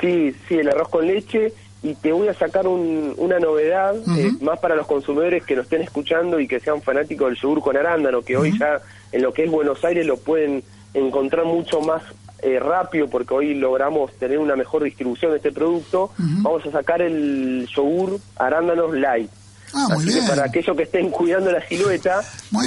Sí, sí, el arroz con leche. Y te voy a sacar un- una novedad, eh, más para los consumidores que nos estén escuchando y que sean fanáticos del yogur con arándano, que hoy ya en lo que es Buenos Aires lo pueden encontrar mucho más eh, rápido porque hoy logramos tener una mejor distribución de este producto. Vamos a sacar el yogur arándanos light. Ah, muy Así que para aquellos que estén cuidando la silueta,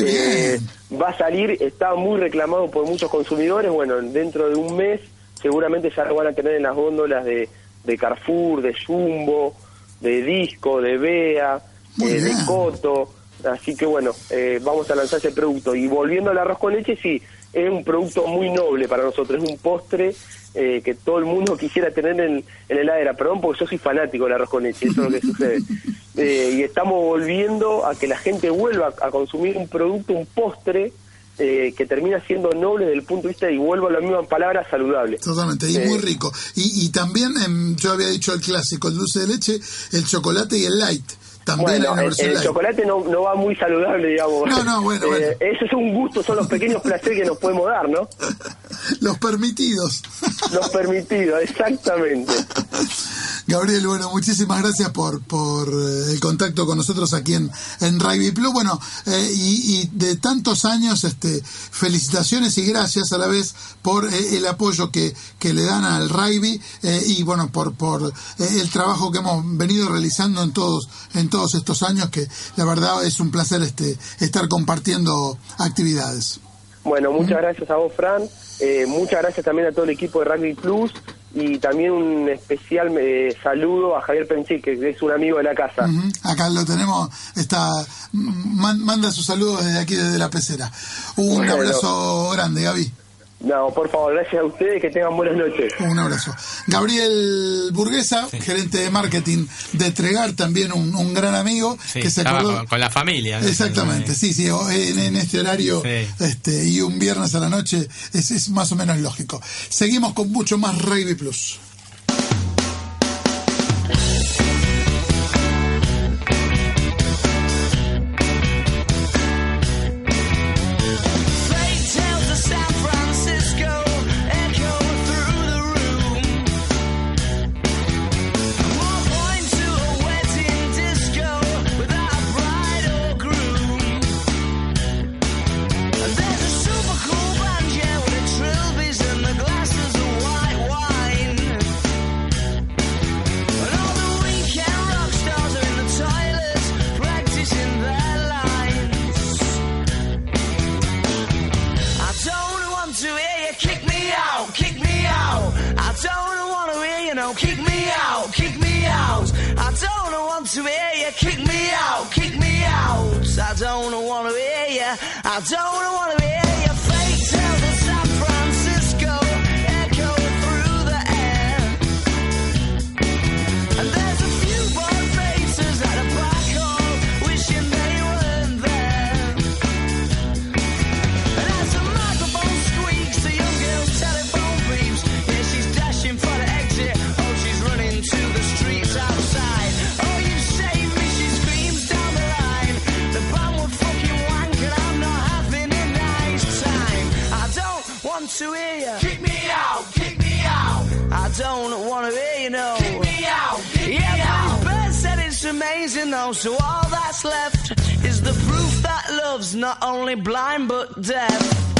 eh, va a salir, está muy reclamado por muchos consumidores. Bueno, dentro de un mes seguramente ya lo van a tener en las góndolas de, de Carrefour, de Jumbo, de Disco, de Bea, eh, de. Coto. Así que bueno, eh, vamos a lanzar ese producto. Y volviendo al arroz con leche, sí, es un producto muy noble para nosotros, es un postre eh, que todo el mundo quisiera tener en, en la heladera. Perdón, porque yo soy fanático del arroz con leche, eso es lo que sucede. Eh, y estamos volviendo a que la gente vuelva a consumir un producto, un postre, eh, que termina siendo noble desde el punto de vista, y vuelvo a la misma palabra, saludable. Totalmente, y Eh, muy rico. Y, y también, em, yo había dicho el clásico, el dulce de leche, el chocolate y el light. También Bueno, el, el chocolate no, no va muy saludable, digamos. No, no, bueno, bueno. Eh, Eso es un gusto, son los pequeños placeres que nos podemos dar, ¿no? Los permitidos. Los permitidos, exactamente. Gabriel, bueno, muchísimas gracias por, por eh, el contacto con nosotros aquí en, en Rugby Plus. Bueno, eh, y, y de tantos años, este, felicitaciones y gracias a la vez por eh, el apoyo que, que le dan al rugby eh, y bueno, por, por el trabajo que hemos venido realizando en todos, en todos estos años, que la verdad es un placer este, estar compartiendo actividades. Bueno, muchas gracias a vos, Fran. Eh, muchas gracias también a todo el equipo de Rugby Plus y también un especial eh, saludo a Javier Penchi, que es un amigo de la casa. Acá lo tenemos, está man- manda sus saludos desde aquí, desde la pecera. Un Bueno. abrazo grande, Gaby. No, por favor, gracias a ustedes, que tengan buenas noches. Un abrazo. Gabriel Burguesa, gerente de marketing de Tregar, también un, un gran amigo Sí, que se acordó. con, con la familia. ¿no? Exactamente, sí, sí, o- en, en este horario Sí. este, y un viernes a la noche es, es más o menos lógico. Seguimos con mucho más Rugby Plus. To hear you, kick me out, kick me out. I don't want to hear you, I don't want to hear you. Fake tales so all that's left is the proof that love's not only blind but deaf.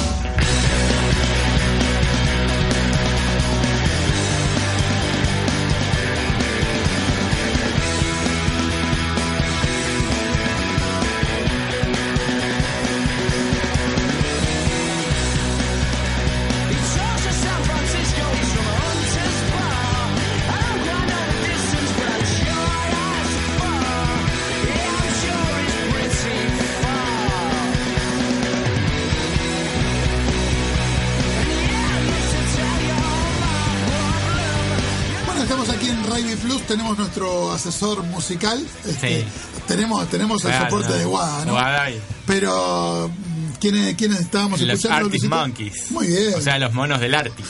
Raimi Plus, tenemos nuestro asesor musical. este, Sí. Tenemos, tenemos el soporte no. de Guada, ¿no? Guada y- Pero, mm, ¿quiénes, quiénes estábamos Los escuchando? Arctic Luisito? Monkeys. Muy bien. O sea, los monos del Ártico.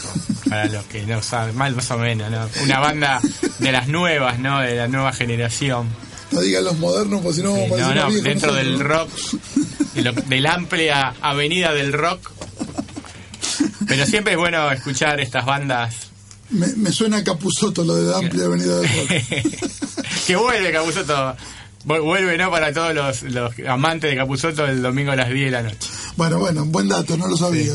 Para los que no saben, mal más o menos, ¿no? Una banda de las nuevas, ¿no? De la nueva generación. no digan los modernos, porque si no, Sí, vamos no, no, dentro del rock, de, lo- de la amplia avenida del rock. Pero siempre es bueno escuchar estas bandas Me, me suena a Capuzoto lo de la amplia avenida del rock. que vuelve Capuzoto. Vu- Vuelve, ¿no? Para todos los, los amantes de Capuzoto el domingo a las 10 de la noche. Bueno, bueno, buen dato, no lo sabía.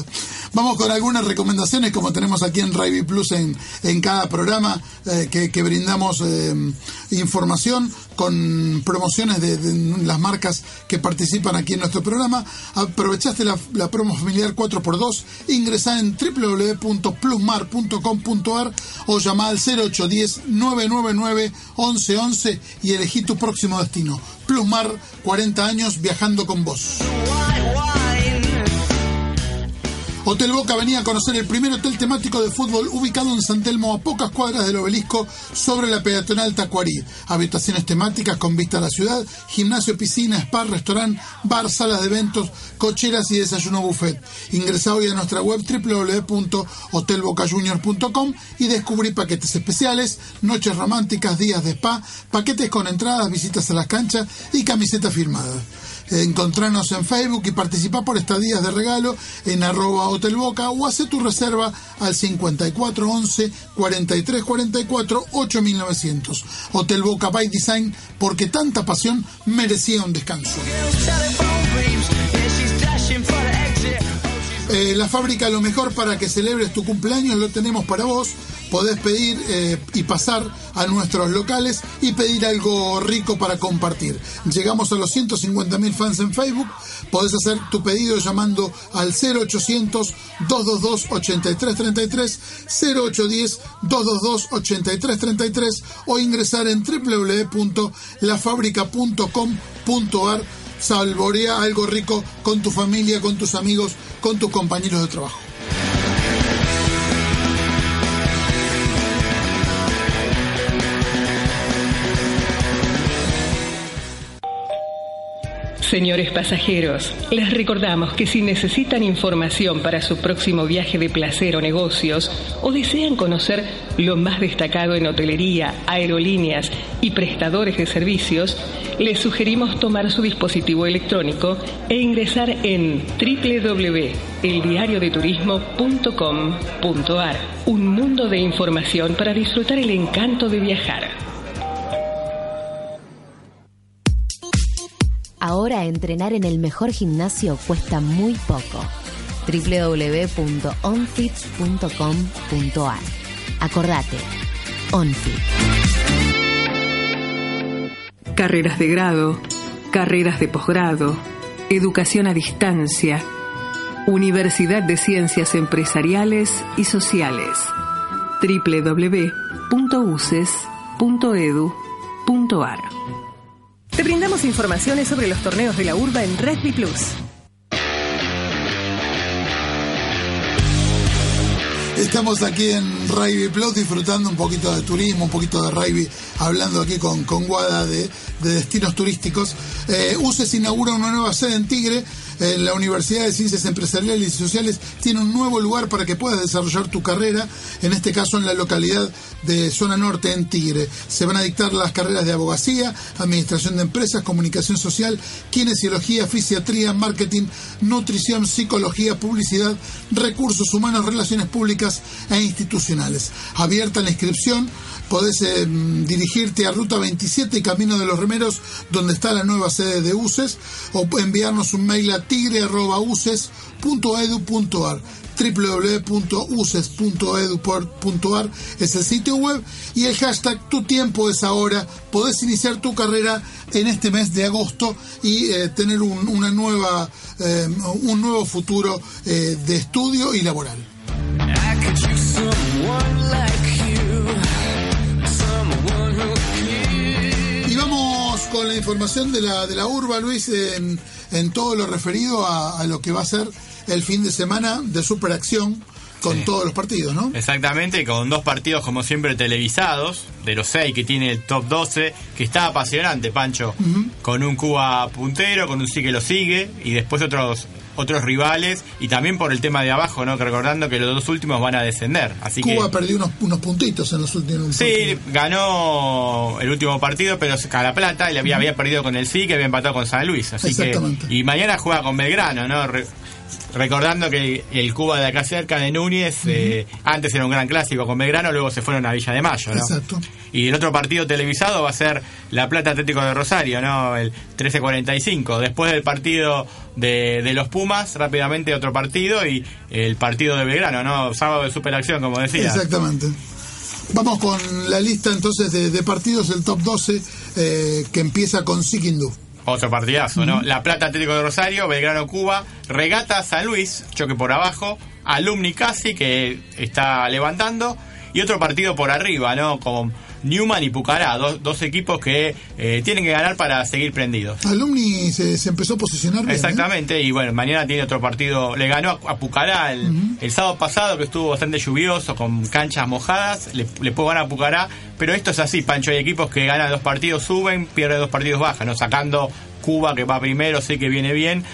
Vamos con algunas recomendaciones, como tenemos aquí en Raimi Plus en, en cada programa, eh, que, que brindamos eh, información con promociones de, las marcas que participan aquí en nuestro programa. Aprovechaste la, la promo familiar 4x2, ingresá en www.plusmar.com.ar o llama al 0810-999-1111 y elegí tu próximo destino. Plusmar, 40 años viajando con vos. Hotel Boca venía a conocer el primer hotel temático de fútbol ubicado en San Telmo a pocas cuadras del obelisco sobre la peatonal Tacuarí. Habitaciones temáticas con vista a la ciudad, gimnasio, piscina, spa, restaurante, bar, salas de eventos, cocheras y desayuno buffet. Ingresa hoy a nuestra web www.hotelbocajunior.com y descubrí paquetes especiales, noches románticas, días de spa, paquetes con entradas, visitas a las canchas y camisetas firmadas. Encontranos en Facebook y participa por estadías de regalo en arroba Hotel Boca o hace tu reserva al 5411 4344 8900. Hotel Boca by Design porque tanta pasión merecía un descanso. Eh, la fábrica lo mejor para que celebres tu cumpleaños lo tenemos para vos. Podés pedir eh, y pasar a nuestros locales y pedir algo rico para compartir. Llegamos a los 150.000 fans en Facebook. Podés hacer tu pedido llamando al 0800 222 8333 0810 222 8333 o ingresar en www.lafabrica.com.ar Salvorea algo rico con tu familia, con tus amigos, con tus compañeros de trabajo. Señores pasajeros, les recordamos que si necesitan información para su próximo viaje de placer o negocios o desean conocer lo más destacado en hotelería, aerolíneas y prestadores de servicios, les sugerimos tomar su dispositivo electrónico e ingresar en www.eldiariodeturismo.com.ar. Un mundo de información para disfrutar el encanto de viajar. Ahora entrenar en el mejor gimnasio cuesta muy poco. www.onfit.com.ar Acordate, OnFit. Carreras de grado, carreras de posgrado, educación a distancia, Universidad de Ciencias Empresariales y Sociales. www.uces.edu.ar. Te brindamos informaciones sobre los torneos de la urba en Rugby Plus. Estamos aquí en Rugby Plus disfrutando un poquito de turismo, un poquito de rugby, hablando aquí con, con Guada de, de destinos turísticos. Eh, UCES inaugura una nueva sede en Tigre. Eh, la Universidad de Ciencias Empresariales y Sociales tiene un nuevo lugar para que puedas desarrollar tu carrera, en este caso en la localidad de Zona Norte, en Tigre. Se van a dictar las carreras de abogacía, administración de empresas, comunicación social, kinesiología, fisiatría, marketing, nutrición, psicología, publicidad, recursos humanos, relaciones públicas e Abierta la inscripción, podés eh, dirigirte a Ruta 27 y Camino de los Remeros, donde está la nueva sede de UCES, o enviarnos un mail a tigre.uces.edu.ar www.uces.edu.ar es el sitio web y el hashtag tu tiempo es ahora. Podés iniciar tu carrera en este mes de agosto y eh, tener un, una nueva eh, un nuevo futuro de estudio y laboral I could use someone like you, someone who cares. y vamos con la información de la de la urba Luis en, en todo lo referido a, a lo que va a ser el fin de semana de superacción con Sí. todos los partidos ¿no? Exactamente, con dos partidos como siempre televisados, de los seis que tiene el top 12, que está apasionante, Pancho, con un Cuba puntero, con un sí que lo sigue, y después otros otros rivales, y también por el tema de abajo, ¿no? Que recordando que los dos últimos van a descender, así Cuba que... perdió unos, unos puntitos en los últimos Sí, partidos. ganó el último partido, pero a La Plata, y había, había perdido con el sí, que había empatado con San Luis. Así que, Exactamente. y mañana juega con Belgrano, ¿no? Re- recordando que el Cuba de acá cerca de Núñez, eh, antes era un gran clásico con Belgrano, luego se fueron a Villa de Mayo, ¿no? Exacto. Y el otro partido televisado va a ser La Plata Atlético de Rosario, ¿no? El 13.45. Después del partido de, de los Pumas, rápidamente otro partido y el partido de Belgrano, ¿no? Sábado de superacción, como decía. Exactamente. Vamos con la lista entonces de, de partidos del top 12 eh, que empieza con Sikindú. Otro partidazo, ¿no? La Plata Atlético de Rosario, Belgrano Cuba, Regata San Luis, choque por abajo, Alumni Casi, que está levantando, y otro partido por arriba, ¿no? Con Newman y Pucará, dos, dos equipos que eh, tienen que ganar para seguir prendidos. Alumni se, se empezó a posicionar bien. ¿eh? Exactamente, y bueno, mañana tiene otro partido. Le ganó a, a Pucará el, el sábado pasado, que estuvo bastante lluvioso, con canchas mojadas. Le, le puedo ganar a Pucará, pero esto es así, Pancho. Hay equipos que ganan dos partidos, suben, pierden dos partidos, bajan, ¿no? Sacando Cuba, que va primero, sí que viene bien.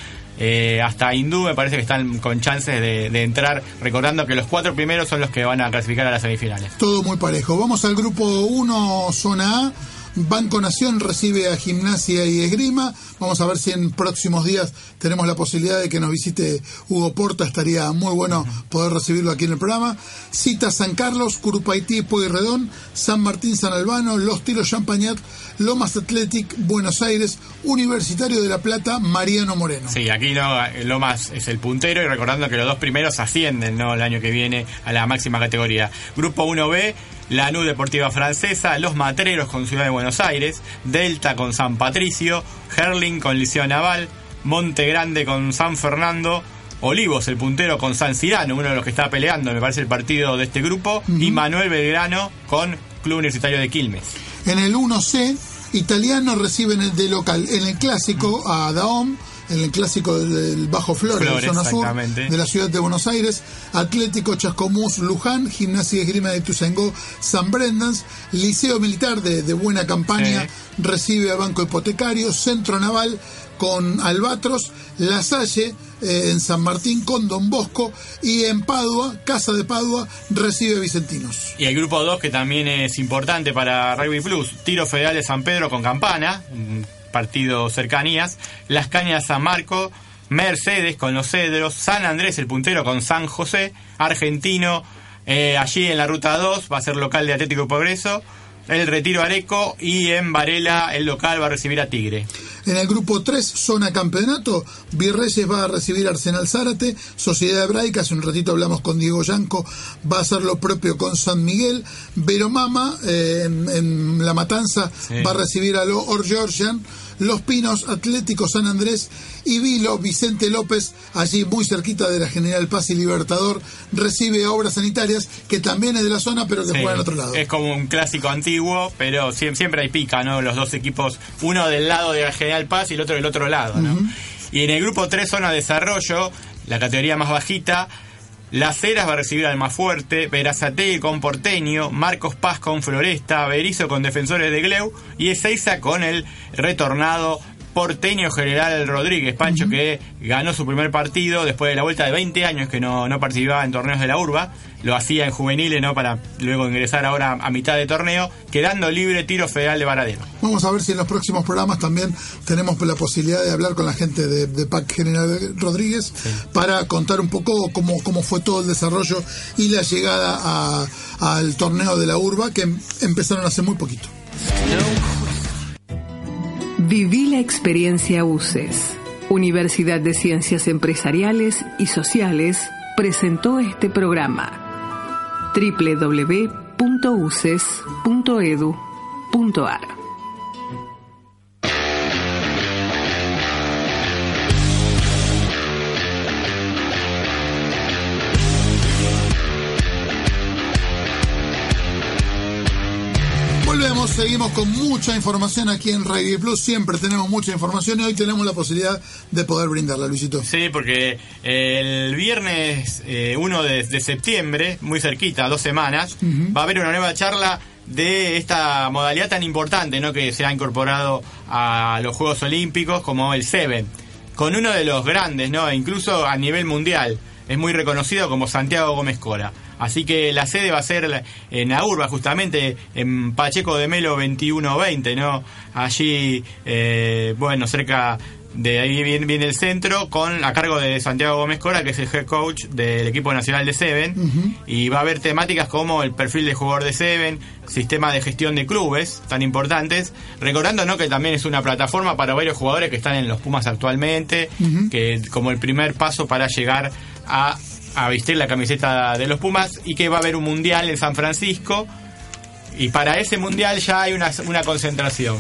Eh, hasta Hindú me parece que están con chances de, entrar, recordando que los cuatro primeros son los que van a clasificar a las semifinales. Todo muy parejo. Vamos al grupo 1, zona A. Banco Nación recibe a Gimnasia y Esgrima. Vamos a ver si en próximos días tenemos la posibilidad de que nos visite Hugo Porta. Estaría muy bueno poder recibirlo aquí en el programa. Cita San Carlos, Curupaití, Pueyrredón, San Martín, San Albano, Los Tiros Champañat, Lomas Athletic, Buenos Aires, Universitario de La Plata, Mariano Moreno. Sí, aquí no, Lomas es el puntero y recordando que los dos primeros ascienden ¿no? el año que viene a la máxima categoría. Grupo 1B, Lanús Deportiva Francesa, Los Matreros con Ciudad de Buenos Aires, Delta con San Patricio, Herling con Liceo Naval, Monte Grande con San Fernando, Olivos el puntero con San Cirano, uno de los que está peleando, me parece el partido de este grupo, y Manuel Belgrano con Club Universitario de Quilmes. En el 1C, Italiano reciben el de local. En el clásico a Daom, en el clásico del, Bajo Flores, Flores, de zona sur de la ciudad de Buenos Aires, Atlético Chascomús Luján, Gimnasia y Esgrima de Tuzangó, San Brendans, Liceo Militar de, de buena campaña recibe a Banco Hipotecario, Centro Naval con Albatros, La Salle eh, en San Martín con Don Bosco y en Padua, Casa de Padua, recibe Vicentinos. Y el grupo 2, que también es importante para Rugby Plus, Tiro Federal de San Pedro con Campana, partido cercanías, Las Cañas San Marco, Mercedes con Los Cedros, San Andrés el puntero con San José, Argentino, eh, allí en la ruta 2 va a ser local de Atlético Progreso, el Retiro Areco y en Varela el local va a recibir a Tigre. En el grupo 3, zona campeonato, Virreyes va a recibir a Arsenal Zárate, Sociedad Hebraica, hace un ratito hablamos con Diego Yanco, va a hacer lo propio con San Miguel, Veromama, eh, en, en La Matanza, Sí. va a recibir a lo Or Georgian, Los Pinos, Atlético San Andrés y Vilo, Vicente López, allí muy cerquita de la General Paz y Libertador, recibe obras sanitarias, que también es de la zona, pero que Sí, juega en otro lado. Es como un clásico antiguo, pero siem- siempre hay pica, ¿no? Los dos equipos, uno del lado de la General Paz y el otro del otro lado, ¿no? Y en el grupo 3, zona de desarrollo, la categoría más bajita, Las Heras va a recibir al más fuerte, Verazategui con Porteño, Marcos Paz con Floresta, Berizo con Defensores de Gleu y Ezeiza con el retornado porteño General Rodríguez, Pancho, que ganó su primer partido después de la vuelta de 20 años que no, no participaba en torneos de la urba, lo hacía en juveniles, ¿no? Para luego ingresar ahora a mitad de torneo, quedando libre tiro federal de Varadero. Vamos a ver si en los próximos programas también tenemos la posibilidad de hablar con la gente de, de PAC General Rodríguez para contar un poco cómo, cómo fue todo el desarrollo y la llegada a- al torneo de la urba que em- empezaron hace muy poquito. Viví la experiencia UCES. Universidad de Ciencias Empresariales y Sociales presentó este programa www.uces.edu.ar seguimos con mucha información aquí en Rugby Plus. Siempre tenemos mucha información y hoy tenemos la posibilidad de poder brindarla, Luisito. Sí, porque el viernes eh, 1 de, de septiembre, muy cerquita, dos semanas, va a haber una nueva charla de esta modalidad tan importante ¿no? que se ha incorporado a los Juegos Olímpicos como el Seven, con uno de los grandes, ¿no? incluso a nivel mundial. Es muy reconocido como Santiago Gómez Cora. Así que la sede va a ser en la urba, justamente en Pacheco de Melo 2120, ¿no? Allí, eh, bueno, cerca de ahí viene, viene el centro, con a cargo de Santiago Gómez Cora, que es el head coach del equipo nacional de Seven. Y va a haber temáticas como el perfil de jugador de Seven, sistema de gestión de clubes tan importantes. Recordando ¿no? que también es una plataforma para varios jugadores que están en los Pumas actualmente, que como el primer paso para llegar a, a vestir la camiseta de los Pumas y que va a haber un mundial en San Francisco. Y para ese mundial ya hay una, una concentración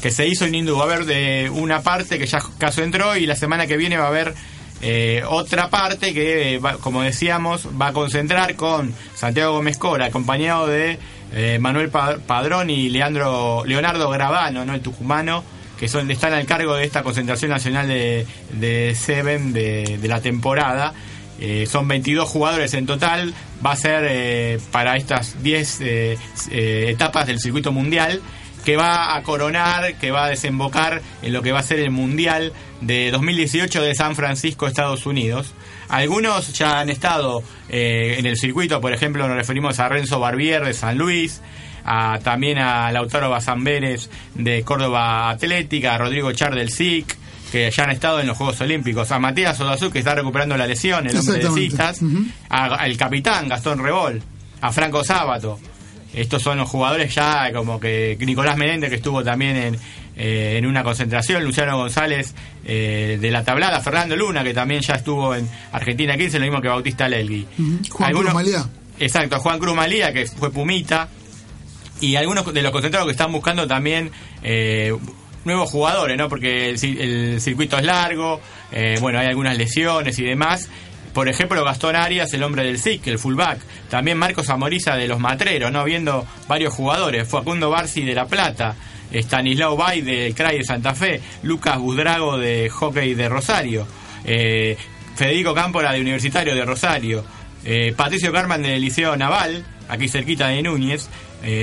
que se hizo en Hindú. Va a haber de una parte que ya caso entró y la semana que viene va a haber eh, otra parte que, eh, va- como decíamos, va a concentrar con Santiago Gómez Cora, acompañado de eh, Manuel Pa- Padrón y Leandro Leonardo Gravano, ¿no? el tucumano, que son están al cargo de esta concentración nacional de, de Seven de, de la temporada. Eh, son 22 jugadores en total. Va a ser eh, para estas 10 eh, etapas del circuito mundial que va a coronar, que va a desembocar en lo que va a ser el Mundial de 2018 de San Francisco, Estados Unidos. Algunos ya han estado en el circuito, por ejemplo, nos referimos a Renzo Barbier de San Luis, a- también a Lautaro Bazamberes de Córdoba Atlética, a Rodrigo Char del SIC, que ya han estado en los Juegos Olímpicos, a Matías Odazú, que está recuperando la lesión, el hombre de. Cistas, a- al capitán Gastón Rebol, a Franco Sábato. Estos son los jugadores ya como que Nicolás Menéndez que estuvo también en, eh, en una concentración, Luciano González eh, de la tablada, Fernando Luna que también ya estuvo en Argentina 15, lo mismo que Bautista Lelgui. Juan Algunos- Cruz Malía. Exacto, Juan Cruz Malía que fue Pumita y algunos de los concentrados que están buscando también eh, nuevos jugadores, ¿no? Porque el, ci- el circuito es largo, eh, bueno, hay algunas lesiones y demás. Por ejemplo, Gastón Arias, el hombre del SIC, el fullback. También Marcos Amoriza de los Matreros, ¿no? Viendo varios jugadores. Facundo Barci de La Plata. Stanislao Bay del CRAI de Santa Fe. Lucas Budrago de Hockey de Rosario. eh, Federico Cámpora de Universitario de Rosario. eh, Patricio Carman del Liceo Naval, aquí cerquita de Núñez.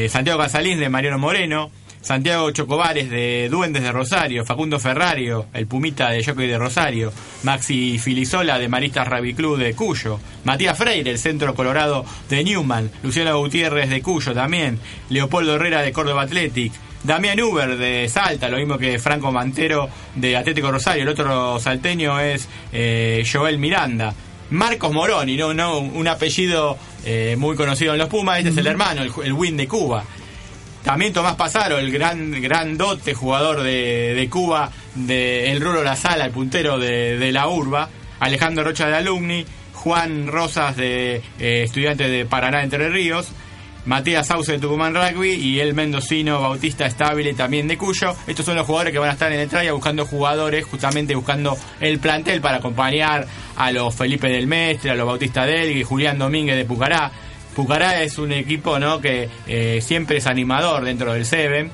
Santiago Casalín de Mariano Moreno. Santiago Chocobares de Duendes de Rosario, Facundo Ferrario, el Pumita de Jockey de Rosario, Maxi Filisola de Maristas Rugby Club de Cuyo, Matías Freire, el Centro Colorado de Newman, Luciano Gutiérrez de Cuyo también, Leopoldo Herrera de Córdoba Athletic, Damián Uber de Salta, lo mismo que Franco Mantero de Atlético Rosario, el otro salteño es eh, Joel Miranda. Marcos Moroni, no, no, un apellido eh, muy conocido en los Pumas, este es el hermano, el, el Win de Cuba. También Tomás Pasaro, el gran grandote jugador de, de Cuba, de El Rulo La Sala, el puntero de, de la Urba, Alejandro Rocha de Alumni, Juan Rosas de eh, estudiante de Paraná Entre Ríos, Matías Sauce de Tucumán Rugby y el mendocino Bautista Estable también de Cuyo. Estos son los jugadores que van a estar en el traya buscando jugadores, justamente buscando el plantel para acompañar a los Felipe del Mestre, a los Bautista Del y Julián Domínguez de Pucará. Pucará es un equipo ¿no? que eh, siempre es animador dentro del Seven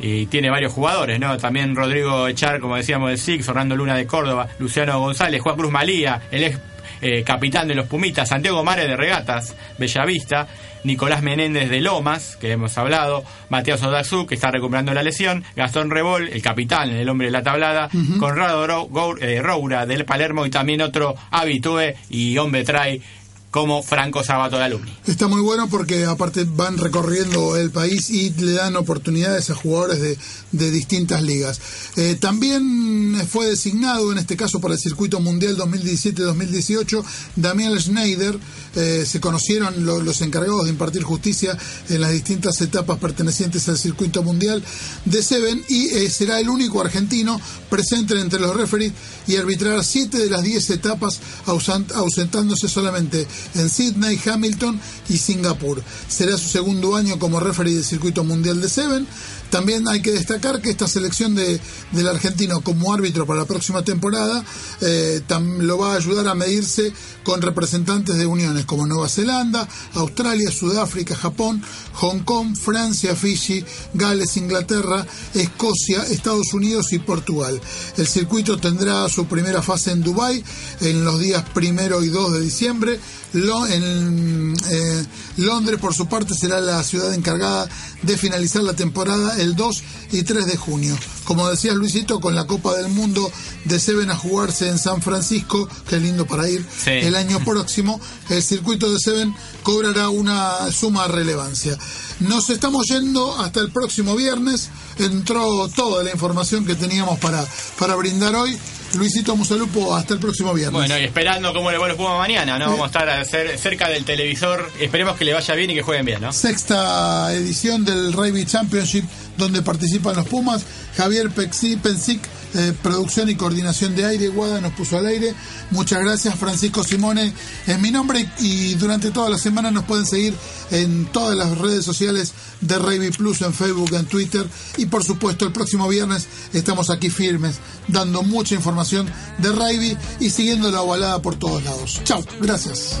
y tiene varios jugadores, ¿no? También Rodrigo Echar, como decíamos, del SIG, Fernando Luna de Córdoba, Luciano González, Juan Cruz Malía, el ex eh, capitán de los Pumitas, Santiago Mares de Regatas, Bellavista, Nicolás Menéndez de Lomas, que hemos hablado, Matías Odazú, que está recuperando la lesión, Gastón Rebol, el capitán, el hombre de la tablada, Conrado Ro- Gour- eh, Roura del Palermo y también otro habitué y hombre trae como Franco Sabato de Alumni. Está muy bueno porque aparte van recorriendo el país y le dan oportunidades a jugadores de, de distintas ligas. Eh, también fue designado, en este caso para el Circuito Mundial 2017-2018, Daniel Schneider. Eh, se conocieron lo- los encargados de impartir justicia en las distintas etapas pertenecientes al Circuito Mundial de Seven y eh, será el único argentino presente entre los referees y arbitrar siete de las diez etapas ausent- ausentándose solamente en Sydney, Hamilton y Singapur. Será su segundo año como referee del circuito mundial de Seven. También hay que destacar que esta selección de, del argentino como árbitro para la próxima temporada eh, lo va a ayudar a medirse con representantes de uniones como Nueva Zelanda, Australia, Sudáfrica, Japón, Hong Kong, Francia, Fiji, Gales, Inglaterra, Escocia, Estados Unidos y Portugal. El circuito tendrá su primera fase en Dubái en los días primero y 2 de diciembre. En eh, Londres, por su parte, será la ciudad encargada de finalizar la temporada el 2 y 3 de junio. Como decías Luisito, con la Copa del Mundo de Seven a jugarse en San Francisco, qué lindo para ir Sí. el año próximo, el circuito de Seven cobrará una suma relevancia. Nos estamos yendo hasta el próximo viernes. Entró toda la información que teníamos para, para brindar hoy. Luisito Musalupo, hasta el próximo viernes. Bueno, y esperando cómo le va a los mañana, ¿no? Vamos a estar a cer- cerca del televisor. Esperemos que le vaya bien y que jueguen bien, ¿no? Sexta edición del Rugby Championship donde participan los Pumas. Javier Pensic, eh, producción y coordinación de aire. Guada nos puso al aire. Muchas gracias. Francisco Simone es mi nombre y durante toda la semana nos pueden seguir en todas las redes sociales de Rugby Plus, en Facebook, en Twitter. Y por supuesto, el próximo viernes estamos aquí firmes, dando mucha información de rugby y siguiendo la ovalada por todos lados. Chao, gracias.